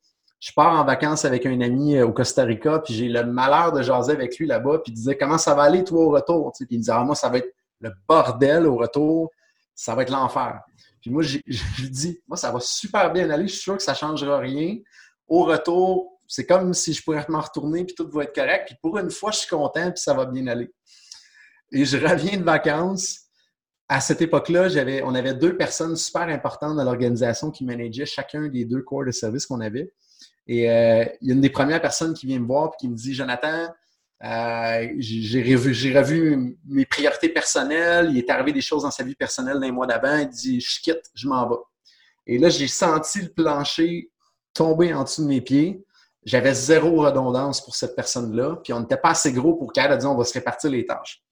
Je pars en vacances avec un ami euh, au Costa Rica, puis j'ai le malheur de jaser avec lui là-bas, puis il disait Comment ça va aller, toi, au retour? Puis il me disait ah, Moi, ça va être le bordel au retour, ça va être l'enfer. Puis moi, [LAUGHS] je lui dis Moi, ça va super bien aller, je suis sûr que ça changera rien. Au retour, c'est comme si je pourrais m'en retourner puis tout va être correct. Puis pour une fois, je suis content puis ça va bien aller. Et je reviens de vacances. À cette époque-là, on avait deux personnes super importantes dans l'organisation qui manageaient chacun des deux corps de service qu'on avait. Et euh, il y a une des premières personnes qui vient me voir et qui me dit Jonathan, euh, j'ai revu, mes priorités personnelles. Il est arrivé des choses dans sa vie personnelle d'un mois d'avant. Il dit Je quitte, je m'en vais. Et là, j'ai senti le plancher tomber en dessous de mes pieds j'avais zéro redondance pour cette personne-là, puis on n'était pas assez gros pour qu'elle dire on va se répartir les tâches.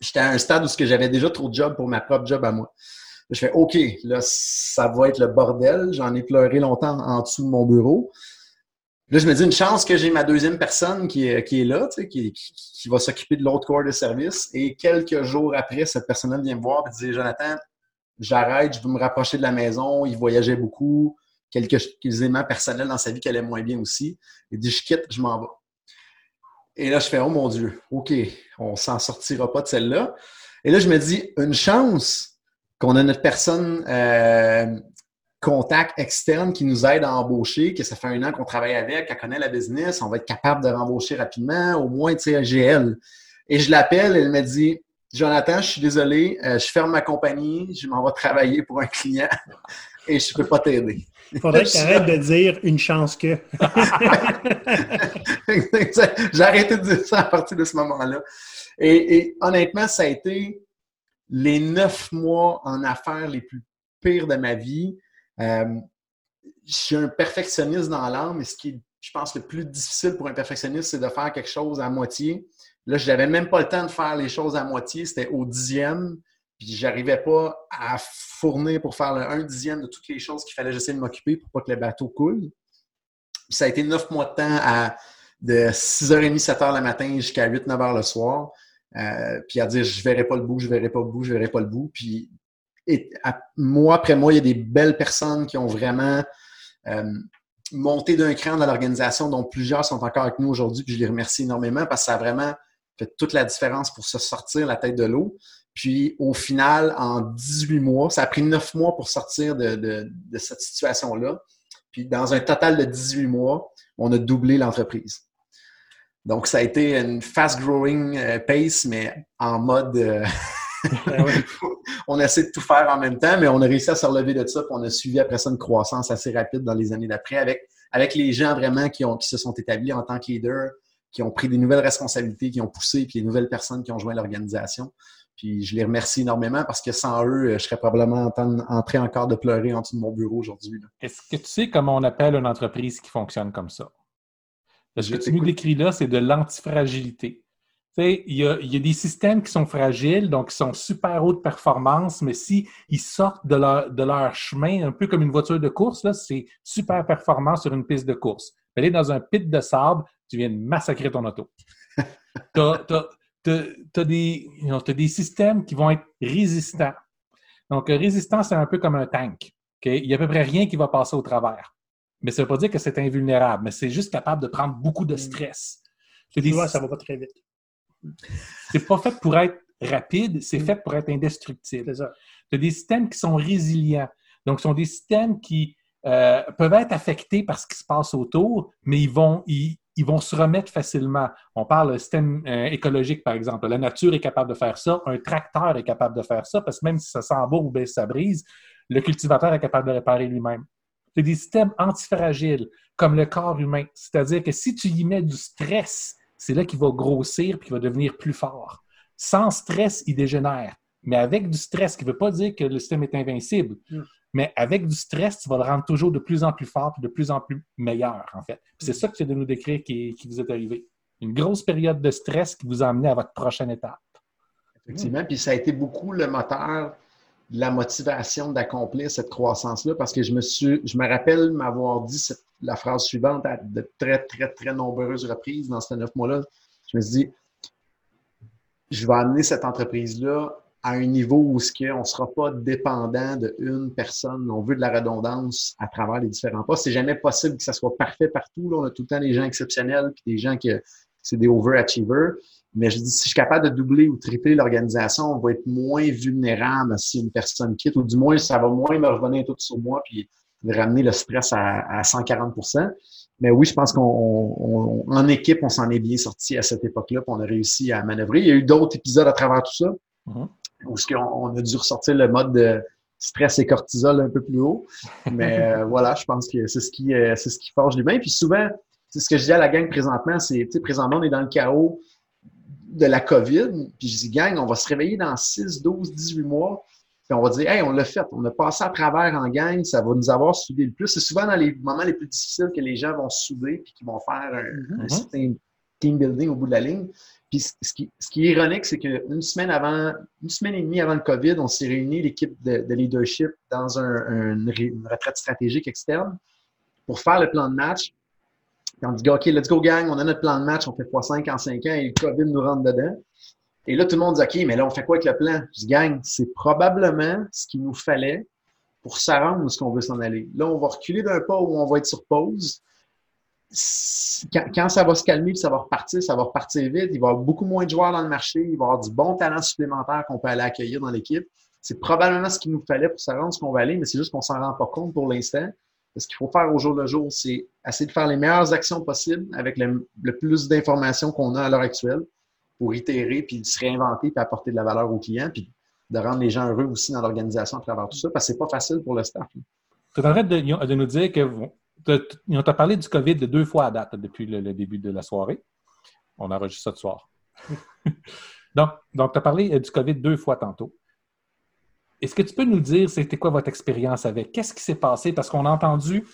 J'étais à un stade où j'avais déjà trop de job pour ma propre job à moi. Je fais OK, là, ça va être le bordel. J'en ai pleuré longtemps en dessous de mon bureau. Là, je me dis une chance que j'ai ma deuxième personne qui est, qui est là, qui, va s'occuper de l'autre corps de service. Et quelques jours après, cette personne-là vient me voir et dit Jonathan, j'arrête, je veux me rapprocher de la maison. Il voyageait beaucoup quelques, éléments personnels dans sa vie qui allaient moins bien aussi. Il dit Je quitte, je m'en vais. Et là, je fais Oh mon Dieu, OK, on s'en sortira pas de celle-là. Et là, je me dis Une chance qu'on a notre personne euh, contact externe qui nous aide à embaucher, que ça fait un an qu'on travaille avec, qu'elle connaît la business, on va être capable de rembaucher rapidement, au moins, tu sais, GL. Et je l'appelle, elle me dit Jonathan, je suis désolé, euh, je ferme ma compagnie, je m'en vais travailler pour un client [LAUGHS] et je ne peux pas t'aider. Il faudrait que tu arrêtes de dire une chance que. [LAUGHS] J'ai arrêté de dire ça à partir de ce moment-là. Et, honnêtement, ça a été les neuf mois en affaires les plus pires de ma vie. Euh, je suis un perfectionniste dans l'âme, mais ce qui est, je pense, le plus difficile pour un perfectionniste, c'est de faire quelque chose à moitié. Là, je n'avais même pas le temps de faire les choses à moitié, c'était au dixième. Puis j'arrivais pas à fournir pour faire le un dixième de toutes les choses qu'il fallait j'essaie de m'occuper pour pas que le bateau coule. Puis ça a été neuf mois de temps à de 6h30, 7h le matin jusqu'à 8, 9h le soir. Euh, puis à dire je verrai pas le bout, je verrai pas le bout, je verrai pas le bout. Puis et, moi, après moi, il y a des belles personnes qui ont vraiment euh, monté d'un cran dans l'organisation, dont plusieurs sont encore avec nous aujourd'hui, puis je les remercie énormément parce que ça a vraiment fait toute la différence pour se sortir la tête de l'eau. Puis au final, en 18 mois, ça a pris 9 mois pour sortir de, cette situation-là. Puis dans un total de 18 mois, on a doublé l'entreprise. Donc ça a été une fast-growing euh, pace, mais en mode... Euh, [LAUGHS] ben [LAUGHS] on essaie de tout faire en même temps, mais on a réussi à se relever de ça, puis on a suivi après ça une croissance assez rapide dans les années d'après avec, avec les gens vraiment qui, ont, qui se sont établis en tant que leaders, qui ont pris des nouvelles responsabilités, qui ont poussé, puis les nouvelles personnes qui ont joint l'organisation. Puis je les remercie énormément parce que sans eux, je serais probablement en, train encore de pleurer en dessous de mon bureau aujourd'hui. Est-ce que tu sais comment on appelle une entreprise qui fonctionne comme ça? Ce que tu nous décris là, c'est de l'antifragilité. Il y, a, il y a des systèmes qui sont fragiles, donc qui sont super haute performance, mais s'ils sortent de leur, de leur chemin, un peu comme une voiture de course, c'est super performant sur une piste de course. Aller dans un pit de sable, tu viens de massacrer ton auto. [LAUGHS] Tu as, des systèmes qui vont être résistants. Donc, résistant, c'est un peu comme un tank. Il n'y a à peu près rien qui va passer au travers. Mais ça ne veut pas dire que c'est invulnérable, mais c'est juste capable de prendre beaucoup de mm. stress. Tu dis, ça va pas très vite. C'est pas fait pour être rapide, c'est fait pour être indestructible. Tu as des systèmes qui sont résilients. Donc, ce sont des systèmes qui euh, peuvent être affectés par ce qui se passe autour, mais ils vont, ils, ils vont se remettre facilement. On parle de système euh, écologique, par exemple. La nature est capable de faire ça, un tracteur est capable de faire ça, parce que même si ça s'en va ou bien ça brise, le cultivateur est capable de réparer lui-même. C'est des systèmes antifragiles, comme le corps humain. C'est-à-dire que si tu y mets du stress, c'est là qu'il va grossir et qu'il va devenir plus fort. Sans stress, il dégénère. Mais avec du stress, ce qui ne veut pas dire que le système est invincible. Mm. Mais avec du stress, tu vas le rendre toujours de plus en plus fort et de plus en plus meilleur, en fait. C'est ça que tu viens de nous décrire qui, vous est arrivé. Une grosse période de stress qui vous a amené à votre prochaine étape. Effectivement, puis ça a été beaucoup le moteur la motivation d'accomplir cette croissance-là parce que je me suis, je me rappelle m'avoir dit la phrase suivante à de très, très, très nombreuses reprises dans ces neuf mois-là. Je me suis dit, je vais amener cette entreprise-là à un niveau où ce on ne sera pas dépendant d'une personne. On veut de la redondance à travers les différents postes. C'est jamais possible que ça soit parfait partout. On a tout le temps des gens exceptionnels puis des gens qui c'est des overachievers. Mais je dis, si je suis capable de doubler ou tripler l'organisation, on va être moins vulnérable si une personne quitte, ou du moins, ça va moins me revenir tout sur moi puis ramener le stress à, à 140% mais oui, je pense qu'en équipe, on s'en est bien sorti à cette époque-là, puis on a réussi à manœuvrer. Il y a eu d'autres épisodes à travers tout ça. Mm-hmm où on a dû ressortir le mode de stress et cortisol un peu plus haut. Mais euh, [LAUGHS] voilà, je pense que c'est ce qui euh, c'est ce qui forge l'humain. Puis souvent, c'est ce que je dis à la gang présentement, c'est, tu sais, présentement, on est dans le chaos de la COVID. Puis je dis, gang, on va se réveiller dans 6, 12, 18 mois. Puis on va dire, hey, on l'a fait, on a passé à travers en gang, ça va nous avoir soudé le plus. C'est souvent dans les moments les plus difficiles que les gens vont se souder puis qu'ils vont faire un, un mm-hmm. team building au bout de la ligne. Puis ce qui, ce qui est ironique, c'est qu'une semaine avant, une semaine et demie avant le COVID, on s'est réunis, l'équipe de, leadership, dans un, une retraite stratégique externe pour faire le plan de match. Puis on dit, OK, let's go gang, on a notre plan de match, on fait x5 en 5 ans et le COVID nous rentre dedans. Et là, tout le monde dit, OK, mais là, on fait quoi avec le plan? Je dis, gang, c'est probablement ce qu'il nous fallait pour s'arranger où ce qu'on veut s'en aller. Là, on va reculer d'un pas où on va être sur pause quand, ça va se calmer ça va repartir, ça va repartir vite. Il va y avoir beaucoup moins de joueurs dans le marché. Il va y avoir du bon talent supplémentaire qu'on peut aller accueillir dans l'équipe. C'est probablement ce qu'il nous fallait pour savoir ce qu'on va aller, mais c'est juste qu'on s'en rend pas compte pour l'instant. Ce qu'il faut faire au jour le jour, c'est essayer de faire les meilleures actions possibles avec le, plus d'informations qu'on a à l'heure actuelle pour itérer, puis se réinventer, puis apporter de la valeur aux clients, puis de rendre les gens heureux aussi dans l'organisation à travers tout ça, parce que c'est pas facile pour le staff. Tu es en train de, nous dire que on t'a parlé du COVID de deux fois à date depuis le, début de la soirée. On enregistre ça ce soir. [LAUGHS] donc, donc tu as parlé euh, du COVID deux fois tantôt. Est-ce que tu peux nous dire c'était quoi votre expérience avec? Qu'est-ce qui s'est passé? Parce qu'on a entendu,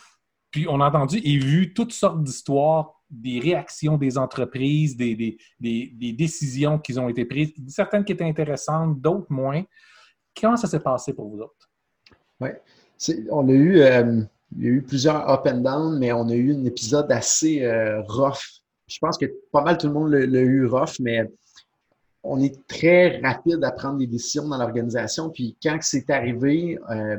puis on a entendu et vu toutes sortes d'histoires, des réactions des entreprises, des, décisions qui ont été prises, certaines qui étaient intéressantes, d'autres moins. Comment ça s'est passé pour vous autres? Oui. On a eu. Euh, il y a eu plusieurs up and down, mais on a eu un épisode assez euh, rough. Je pense que pas mal tout le monde l'a eu rough, mais on est très rapide à prendre des décisions dans l'organisation. Puis quand c'est arrivé, euh,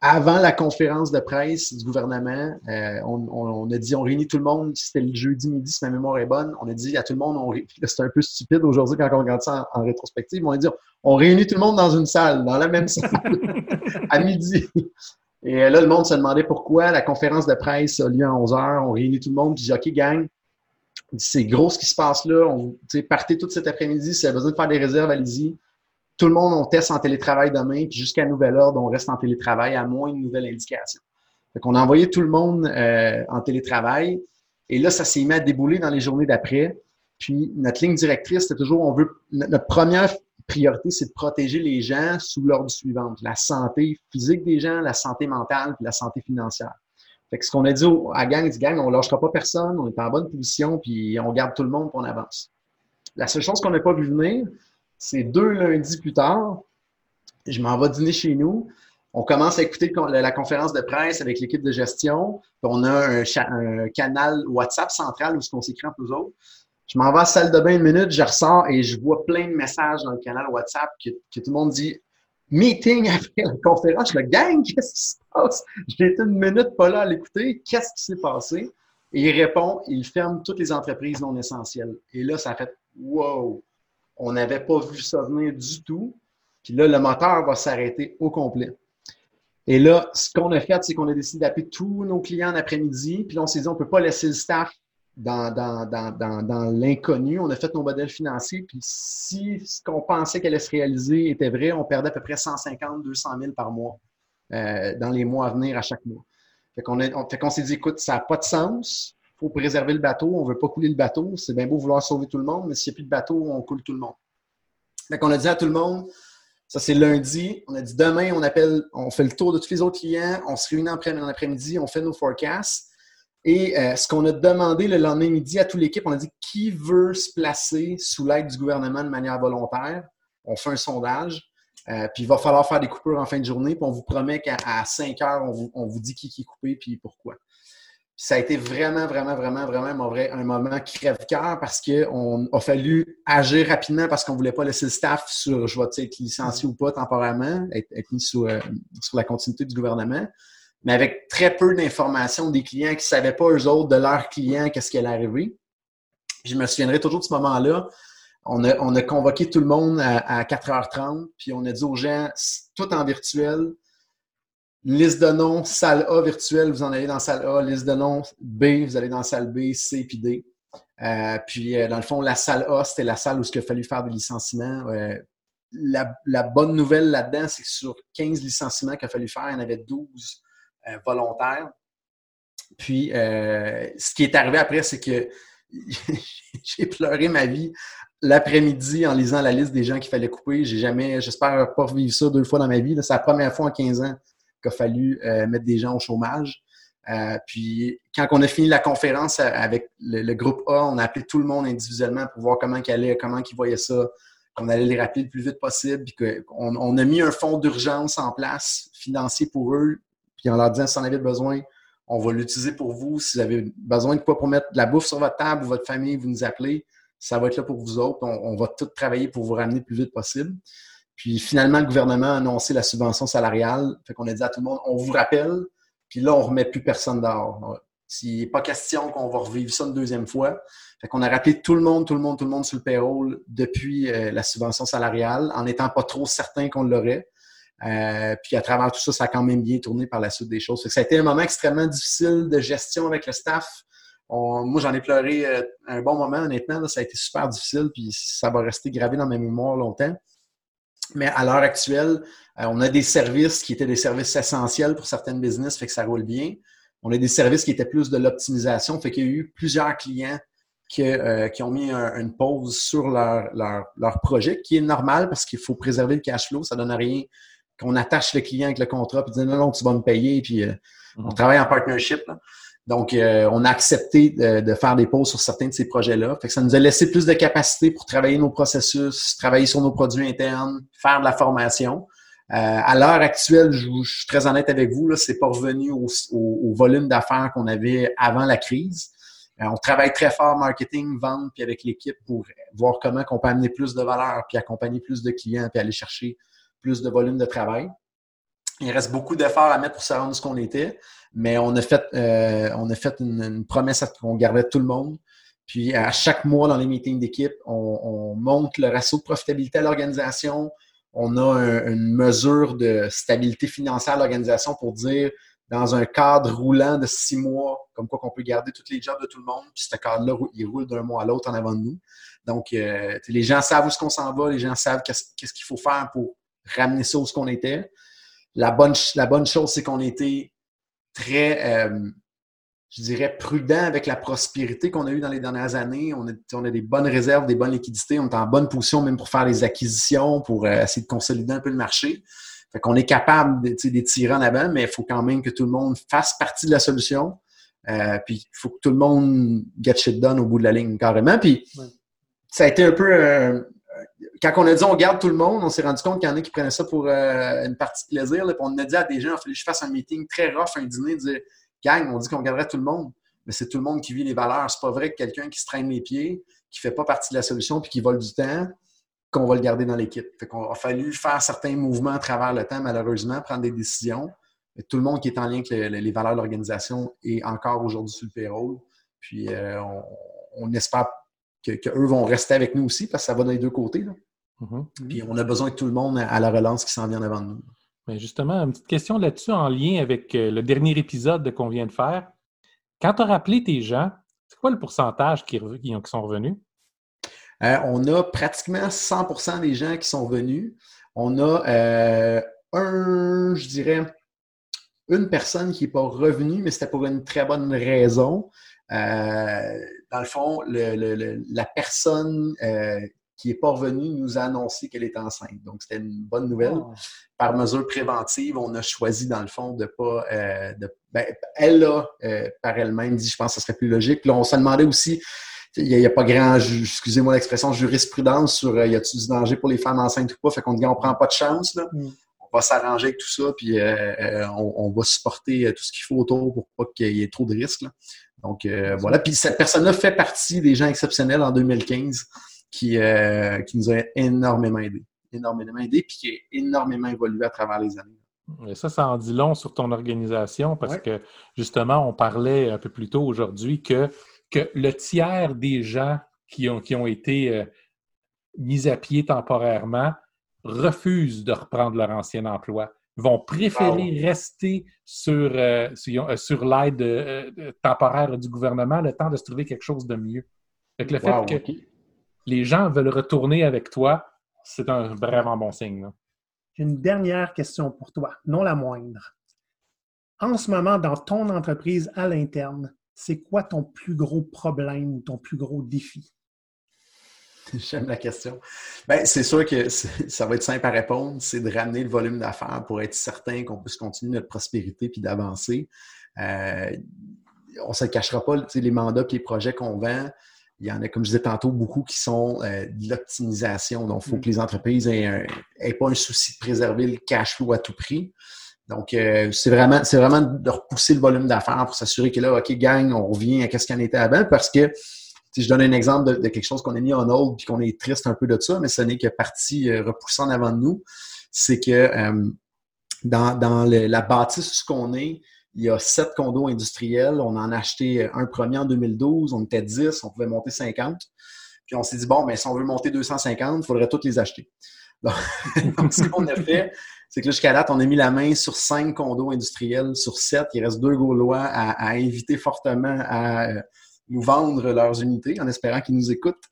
avant la conférence de presse du gouvernement, euh, on, a dit on réunit tout le monde. C'était le jeudi midi, si ma mémoire est bonne. On a dit à tout le monde, [LAUGHS] c'est un peu stupide aujourd'hui quand on regarde ça en, rétrospective. On a dit on réunit tout le monde dans une salle, dans la même salle, [LAUGHS] à midi. Et là, le monde se demandait pourquoi la conférence de presse a lieu à 11 h. On réunit tout le monde, puis dit OK, gang, c'est gros ce qui se passe là. On, partez tout cet après-midi. Si vous avez besoin de faire des réserves, allez-y. Tout le monde, on teste en télétravail demain, puis jusqu'à nouvel ordre, on reste en télétravail à moins de nouvelles indications. Fait qu'on a envoyé tout le monde euh, en télétravail. Et là, ça s'est mis à débouler dans les journées d'après. Puis notre ligne directrice, c'était toujours, on veut, notre première priorité, c'est de protéger les gens sous l'ordre suivant. La santé physique des gens, la santé mentale, puis la santé financière. Fait que ce qu'on a dit à gang, dit gang, on lâchera pas personne, on est en bonne position, puis on garde tout le monde, puis on avance. La seule chose qu'on n'a pas vu venir, c'est deux lundis plus tard, je m'en vais dîner chez nous. On commence à écouter la conférence de presse avec l'équipe de gestion. Puis on a un, canal WhatsApp central où on s'écrit entre nous autres. Je m'en vais à la salle de bain une minute, je ressors et je vois plein de messages dans le canal WhatsApp que, tout le monde dit meeting après la conférence. Je le gang, [LAUGHS] qu'est-ce qui se passe? J'ai été une minute pas là à l'écouter. Qu'est-ce qui s'est passé? Et il répond, il ferme toutes les entreprises non essentielles. Et là, ça fait wow! On n'avait pas vu ça venir du tout. Puis là, le moteur va s'arrêter au complet. Et là, ce qu'on a fait, c'est qu'on a décidé d'appeler tous nos clients en après-midi. Puis là, on s'est dit, on ne peut pas laisser le staff dans, l'inconnu. On a fait nos modèles financiers. Puis si ce qu'on pensait qu'elle allait se réaliser était vrai, on perdait à peu près 150, 200 000 par mois euh, dans les mois à venir à chaque mois. Fait qu'on on, s'est dit, écoute, ça n'a pas de sens. Il faut préserver le bateau. On ne veut pas couler le bateau. C'est bien beau vouloir sauver tout le monde, mais s'il n'y a plus de bateau, on coule tout le monde. Fait qu'on a dit à tout le monde, ça, c'est lundi. On a dit demain, on appelle, on fait le tour de tous les autres clients, on se réunit en après-midi, on fait nos forecasts. Et euh, ce qu'on a demandé le lendemain midi à toute l'équipe, on a dit qui veut se placer sous l'aide du gouvernement de manière volontaire? On fait un sondage. Euh, puis il va falloir faire des coupures en fin de journée. Puis on vous promet qu'à 5 heures, on vous, on vous, dit qui, qui est coupé puis pourquoi ça a été vraiment, vraiment, vraiment, vraiment un, moment crève-cœur parce qu'on a fallu agir rapidement parce qu'on ne voulait pas laisser le staff sur je vais être licencié ou pas temporairement, être, mis sous, euh, sur la continuité du gouvernement, mais avec très peu d'informations des clients qui ne savaient pas eux autres de leurs clients qu'est-ce qui allait arriver. je me souviendrai toujours de ce moment-là. On a, on a convoqué tout le monde à, à 4h30, puis on a dit aux gens, tout en virtuel, Liste de noms, salle A virtuelle, vous en allez dans salle A. Liste de noms B, vous allez dans salle B, C puis D. Euh, puis, euh, dans le fond, la salle A, c'était la salle où il a fallu faire des licenciements. Euh, la, bonne nouvelle là-dedans, c'est que sur 15 licenciements qu'il a fallu faire, il y en avait 12 volontaires. Puis, ce qui est arrivé après, c'est que [LAUGHS] j'ai pleuré ma vie l'après-midi en lisant la liste des gens qu'il fallait couper. J'ai jamais, j'espère pas vivre ça deux fois dans ma vie. C'est la première fois en 15 ans qu'il a fallu euh, mettre des gens au chômage. Euh, puis quand on a fini la conférence avec le, groupe A, on a appelé tout le monde individuellement pour voir comment ils allait, comment ils voyaient ça, qu'on allait les rappeler le plus vite possible, puis qu'on on a mis un fonds d'urgence en place financier pour eux, puis en leur disant si on avait besoin, on va l'utiliser pour vous. Si vous avez besoin de quoi pour mettre de la bouffe sur votre table ou votre famille, vous nous appelez. Ça va être là pour vous autres. On, va tout travailler pour vous ramener le plus vite possible. Puis finalement, le gouvernement a annoncé la subvention salariale. Fait qu'on a dit à tout le monde, on vous rappelle, puis là, on remet plus personne dehors. S'il n'est pas question qu'on va revivre ça une deuxième fois. Fait qu'on a rappelé tout le monde, tout le monde, tout le monde sur le payroll depuis euh, la subvention salariale, en n'étant pas trop certain qu'on l'aurait. Euh, puis à travers tout ça, ça a quand même bien tourné par la suite des choses. ça a été un moment extrêmement difficile de gestion avec le staff. moi, j'en ai pleuré euh, un bon moment, honnêtement. ça a été super difficile, puis ça va rester gravé dans ma mémoire longtemps. Mais à l'heure actuelle, euh, on a des services qui étaient des services essentiels pour certaines business, fait que ça roule bien. On a des services qui étaient plus de l'optimisation, fait qu'il y a eu plusieurs clients qui, ont mis une pause sur leur, leur, leur, projet, qui est normal parce qu'il faut préserver le cash flow. Ça donne rien qu'on attache le client avec le contrat puis dire non, non, tu vas me payer, puis euh, on mm-hmm. travaille en partnership. Là. Donc, euh, on a accepté de, faire des pauses sur certains de ces projets-là. Fait que ça nous a laissé plus de capacité pour travailler nos processus, travailler sur nos produits internes, faire de la formation. Euh, à l'heure actuelle, je, suis très honnête avec vous, là, c'est pas revenu au, volume d'affaires qu'on avait avant la crise. Euh, on travaille très fort marketing, vente, puis avec l'équipe pour voir comment on peut amener plus de valeur, puis accompagner plus de clients, puis aller chercher plus de volume de travail. Il reste beaucoup d'efforts à mettre pour se rendre ce qu'on était. Mais on a fait, euh, on a fait une, promesse qu'on gardait tout le monde. Puis à chaque mois dans les meetings d'équipe, on, monte le ratio de profitabilité à l'organisation. On a une mesure de stabilité financière à l'organisation pour dire dans un cadre roulant de six mois, comme quoi qu'on peut garder tous les jobs de tout le monde, puis ce cadre-là, il roule d'un mois à l'autre en avant de nous. Donc, euh, les gens savent où ce qu'on s'en va, les gens savent qu'est-ce qu'il faut faire pour ramener ça où ce qu'on était. La bonne, la bonne chose, c'est qu'on était très, euh, je dirais, prudent avec la prospérité qu'on a eue dans les dernières années. On a, on a, des bonnes réserves, des bonnes liquidités. On est en bonne position même pour faire des acquisitions, pour euh, essayer de consolider un peu le marché. Fait qu'on est capable d'étirer en avant, mais il faut quand même que tout le monde fasse partie de la solution. Euh, puis il faut que tout le monde get shit done au bout de la ligne, carrément. Puis ça a été un peu quand on a dit on garde tout le monde, on s'est rendu compte qu'il y en a qui prenaient ça pour euh, une partie de plaisir. On a dit à des gens, il fallait que je fasse un meeting très rough, un dîner, dire Gang, on dit qu'on garderait tout le monde. Mais c'est tout le monde qui vit les valeurs. C'est pas vrai que quelqu'un qui se traîne les pieds, qui fait pas partie de la solution puis qui vole du temps, qu'on va le garder dans l'équipe. Fait a fallu faire certains mouvements à travers le temps, malheureusement, prendre des décisions. Tout le monde qui est en lien avec les valeurs de l'organisation est encore aujourd'hui sur le payroll. Puis euh, on, espère qu'eux vont rester avec nous aussi parce que ça va dans les deux côtés. Là. Mm-hmm. Puis on a besoin de tout le monde à la relance qui s'en vient devant nous. Mais justement, une petite question là-dessus en lien avec euh, le dernier épisode qu'on vient de faire. Quand tu as rappelé tes gens, c'est quoi le pourcentage qui, sont revenus? Euh, on a pratiquement 100% des gens qui sont venus. On a euh, un, je dirais, une personne qui n'est pas revenue, mais c'était pour une très bonne raison. Dans le fond, la personne qui n'est pas revenue nous a annoncé qu'elle est enceinte. Donc, c'était une bonne nouvelle. Ah. Par mesure préventive, on a choisi, dans le fond, de pas. Euh, ben, elle a, euh, par elle-même, dit je pense que ce serait plus logique. Puis là, on s'est demandé aussi. Il n'y a, pas grand, excusez-moi l'expression, jurisprudence sur euh, y a-t-il du danger pour les femmes enceintes ou pas? Fait qu'on dit on prend pas de chance. Là. Mm. On va s'arranger avec tout ça, puis on, va supporter tout ce qu'il faut autour pour pas qu'il y ait trop de risques. Donc voilà. Puis cette personne-là fait partie des gens exceptionnels en 2015 qui, euh, qui nous a énormément aidé. Énormément aidé, puis qui a énormément évolué à travers les années. Et ça, ça en dit long sur ton organisation parce que justement, on parlait un peu plus tôt aujourd'hui que, que le tiers des gens qui ont, qui ont été euh, mis à pied temporairement refusent de reprendre leur ancien emploi, vont préférer rester sur, euh, sur, l'aide temporaire du gouvernement le temps de se trouver quelque chose de mieux. Fait le fait que les gens veulent retourner avec toi, c'est un vraiment bon signe. J'ai une dernière question pour toi, non la moindre. En ce moment, dans ton entreprise à l'interne, c'est quoi ton plus gros problème ou ton plus gros défi? [LAUGHS] J'aime la question. Ben, c'est sûr que ça va être simple à répondre, c'est de ramener le volume d'affaires pour être certain qu'on puisse continuer notre prospérité puis d'avancer. Euh, on ne se cachera pas, les mandats et les projets qu'on vend, il y en a, comme je disais tantôt, beaucoup qui sont euh, de l'optimisation. Donc, il faut mm. que les entreprises aient, pas un souci de préserver le cash flow à tout prix. Donc, euh, c'est vraiment, c'est vraiment de repousser le volume d'affaires pour s'assurer que là, OK, gagne, on revient à ce qu'on était avant parce que si je donne un exemple de, quelque chose qu'on a mis en hold puis qu'on est triste un peu de ça, mais ce n'est que partie euh, repoussant avant de nous, c'est que dans, dans la bâtisse où qu'on est, il y a sept condos industriels. On en a acheté un premier en 2012. On était 10. On pouvait monter 50. Puis on s'est dit, bon, mais si on veut monter 250, il faudrait tous les acheter. [LAUGHS] Donc, ce qu'on a fait, c'est que jusqu'à date, on a mis la main sur cinq condos industriels sur sept. Il reste deux Gaulois à, inviter fortement à euh, nous vendre leurs unités en espérant qu'ils nous écoutent.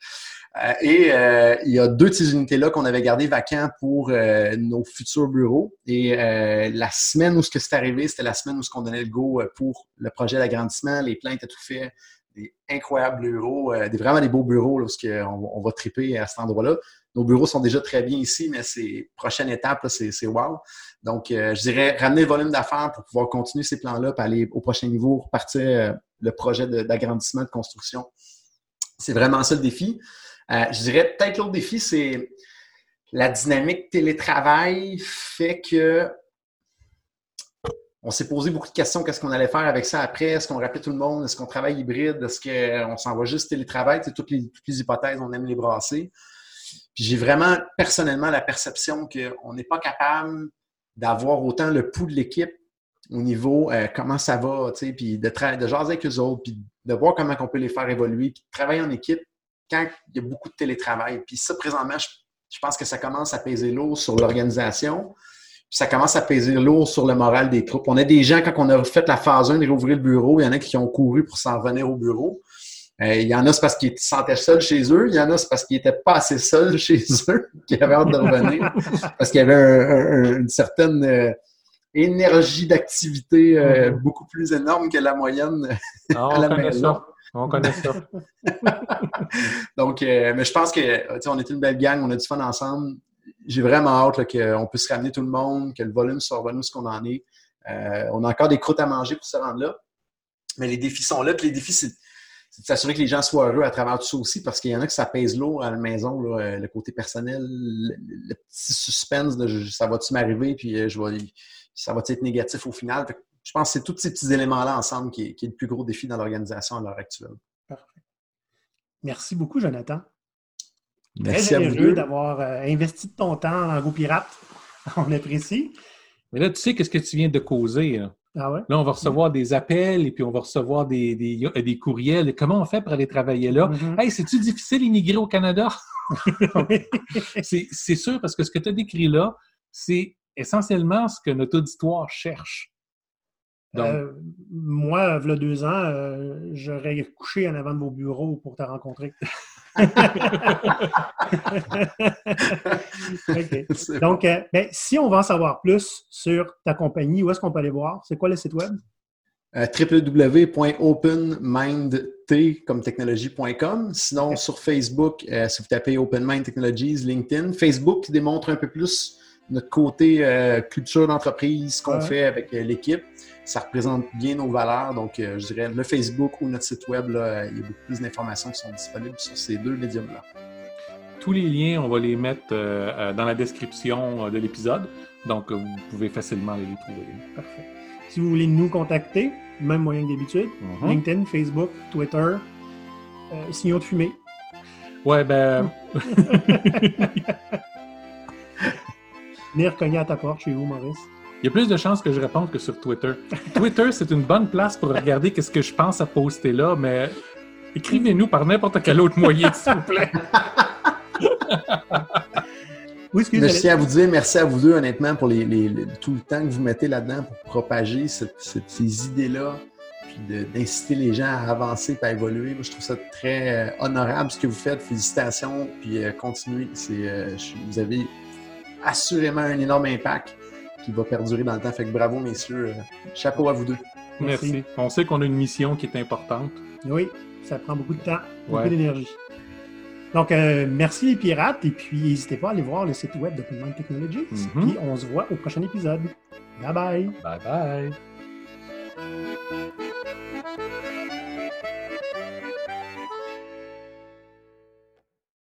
Euh, et euh, il y a deux de ces unités-là qu'on avait gardées vacants pour euh, nos futurs bureaux. Et la semaine où ce que c'est arrivé, c'était la semaine où ce qu'on donnait le go pour le projet d'agrandissement. Les plans étaient tout faits. Des incroyables bureaux, des, vraiment des beaux bureaux lorsqu'on on va triper à cet endroit-là. Nos bureaux sont déjà très bien ici, mais c'est prochaine étape, c'est wow. Donc, je dirais ramener le volume d'affaires pour pouvoir continuer ces plans-là, puis aller au prochain niveau, repartir le projet d'agrandissement, de, construction. C'est vraiment ça le défi. Euh, je dirais peut-être l'autre défi, c'est la dynamique télétravail fait que on s'est posé beaucoup de questions. Qu'est-ce qu'on allait faire avec ça après? Est-ce qu'on rappelait tout le monde? Est-ce qu'on travaille hybride? Est-ce qu'on s'en va juste télétravail? toutes, les, toutes les hypothèses, on aime les brasser. Puis j'ai vraiment personnellement la perception qu'on n'est pas capable d'avoir autant le pouls de l'équipe au niveau euh, comment ça va, puis de, de jaser avec eux autres, puis de voir comment on peut les faire évoluer, puis de travailler en équipe quand il y a beaucoup de télétravail. Puis ça, présentement, je, pense que ça commence à peser lourd sur l'organisation. Puis ça commence à peser lourd sur le moral des troupes. On a des gens, quand on a fait la phase 1 de réouvrir le bureau, il y en a qui ont couru pour s'en revenir au bureau. Euh, il y en a, c'est parce qu'ils se sentaient seuls chez eux. Il y en a, c'est parce qu'ils n'étaient pas assez seuls [LAUGHS] chez eux, qui avaient hâte de revenir. parce qu'il y avait une certaine euh, énergie d'activité euh, mm-hmm. beaucoup plus énorme que la moyenne ah, [LAUGHS] à la maison. On connaît ça. [LAUGHS] Donc, euh, mais je pense que on est une belle gang, on a du fun ensemble. J'ai vraiment hâte qu'on puisse ramener tout le monde, que le volume soit revenu ce qu'on en est. Euh, on a encore des croûtes à manger pour se rendre là. Mais les défis sont là. Puis les défis, c'est de s'assurer que les gens soient heureux à travers tout ça aussi, parce qu'il y en a que ça pèse lourd à la maison, le côté personnel, le, petit suspense de ça va-tu m'arriver, puis je vais, ça va être négatif au final je pense que c'est tous ces petits éléments-là ensemble qui est, le plus gros défi dans l'organisation à l'heure actuelle. Parfait. Merci beaucoup, Jonathan. Merci Très généreux d'avoir euh, investi de ton temps en Go Pirate. [LAUGHS] On apprécie. Mais là, tu sais qu'est-ce que tu viens de causer. Là. Ah ouais? Là, on va recevoir des appels et puis on va recevoir des, des, courriels. Comment on fait pour aller travailler là? Mm-hmm. Hey, c'est-tu difficile d'immigrer au Canada? [LAUGHS] [LAUGHS] c'est sûr parce que ce que tu as décrit là, c'est essentiellement ce que notre auditoire cherche. Donc, Euh, moi, il y a deux ans, euh, j'aurais couché en avant de vos bureaux pour te rencontrer. [LAUGHS] [LAUGHS] Donc, euh, ben, si on veut en savoir plus sur ta compagnie, où est-ce qu'on peut aller voir? C'est quoi le site web? Www.openmindt comme technologie.com. Sinon, sur Facebook, si vous tapez Open Mind Technologies, LinkedIn, Facebook qui démontre un peu plus notre côté euh, culture d'entreprise, ce qu'on Ouais. fait avec euh, l'équipe. Ça représente bien nos valeurs. Donc, euh, je dirais le Facebook ou notre site web, là, il y a beaucoup plus d'informations qui sont disponibles sur ces deux médiums-là. tous les liens, on va les mettre dans la description de l'épisode. Donc, vous pouvez facilement les trouver. Parfait. Si vous voulez nous contacter, même moyen que d'habitude, Mhm. LinkedIn, Facebook, Twitter, euh, signaux de fumée. Ouais, ben, [LAUGHS] [LAUGHS] Venir cogner à ta porte chez vous, Maurice. il y a plus de chances que je réponde que sur Twitter. [LAUGHS] Twitter, c'est une bonne place pour regarder qu'est-ce que je pense à poster là, mais écrivez-nous par n'importe quel autre moyen, s'il vous plaît. [LAUGHS] Oui, tiens à vous dire merci à vous deux, honnêtement, pour les, les- les- tout le temps que vous mettez là-dedans pour propager cette- cette- ces idées-là, puis d'inciter les gens à avancer et à évoluer. Moi, je trouve ça très euh, honorable ce que vous faites. Félicitations, puis euh, continuez. C'est, euh, je- vous avez assurément un énorme impact qui va perdurer dans le temps. Fait que bravo, messieurs. Chapeau à vous deux. Merci. On sait qu'on a une mission qui est importante. Oui, ça prend beaucoup de temps, beaucoup d'énergie. Donc, euh, merci les pirates, et puis n'hésitez pas à aller voir le site web de Mind Technologies. Mhm. Puis on se voit au prochain épisode. Bye bye. Bye bye.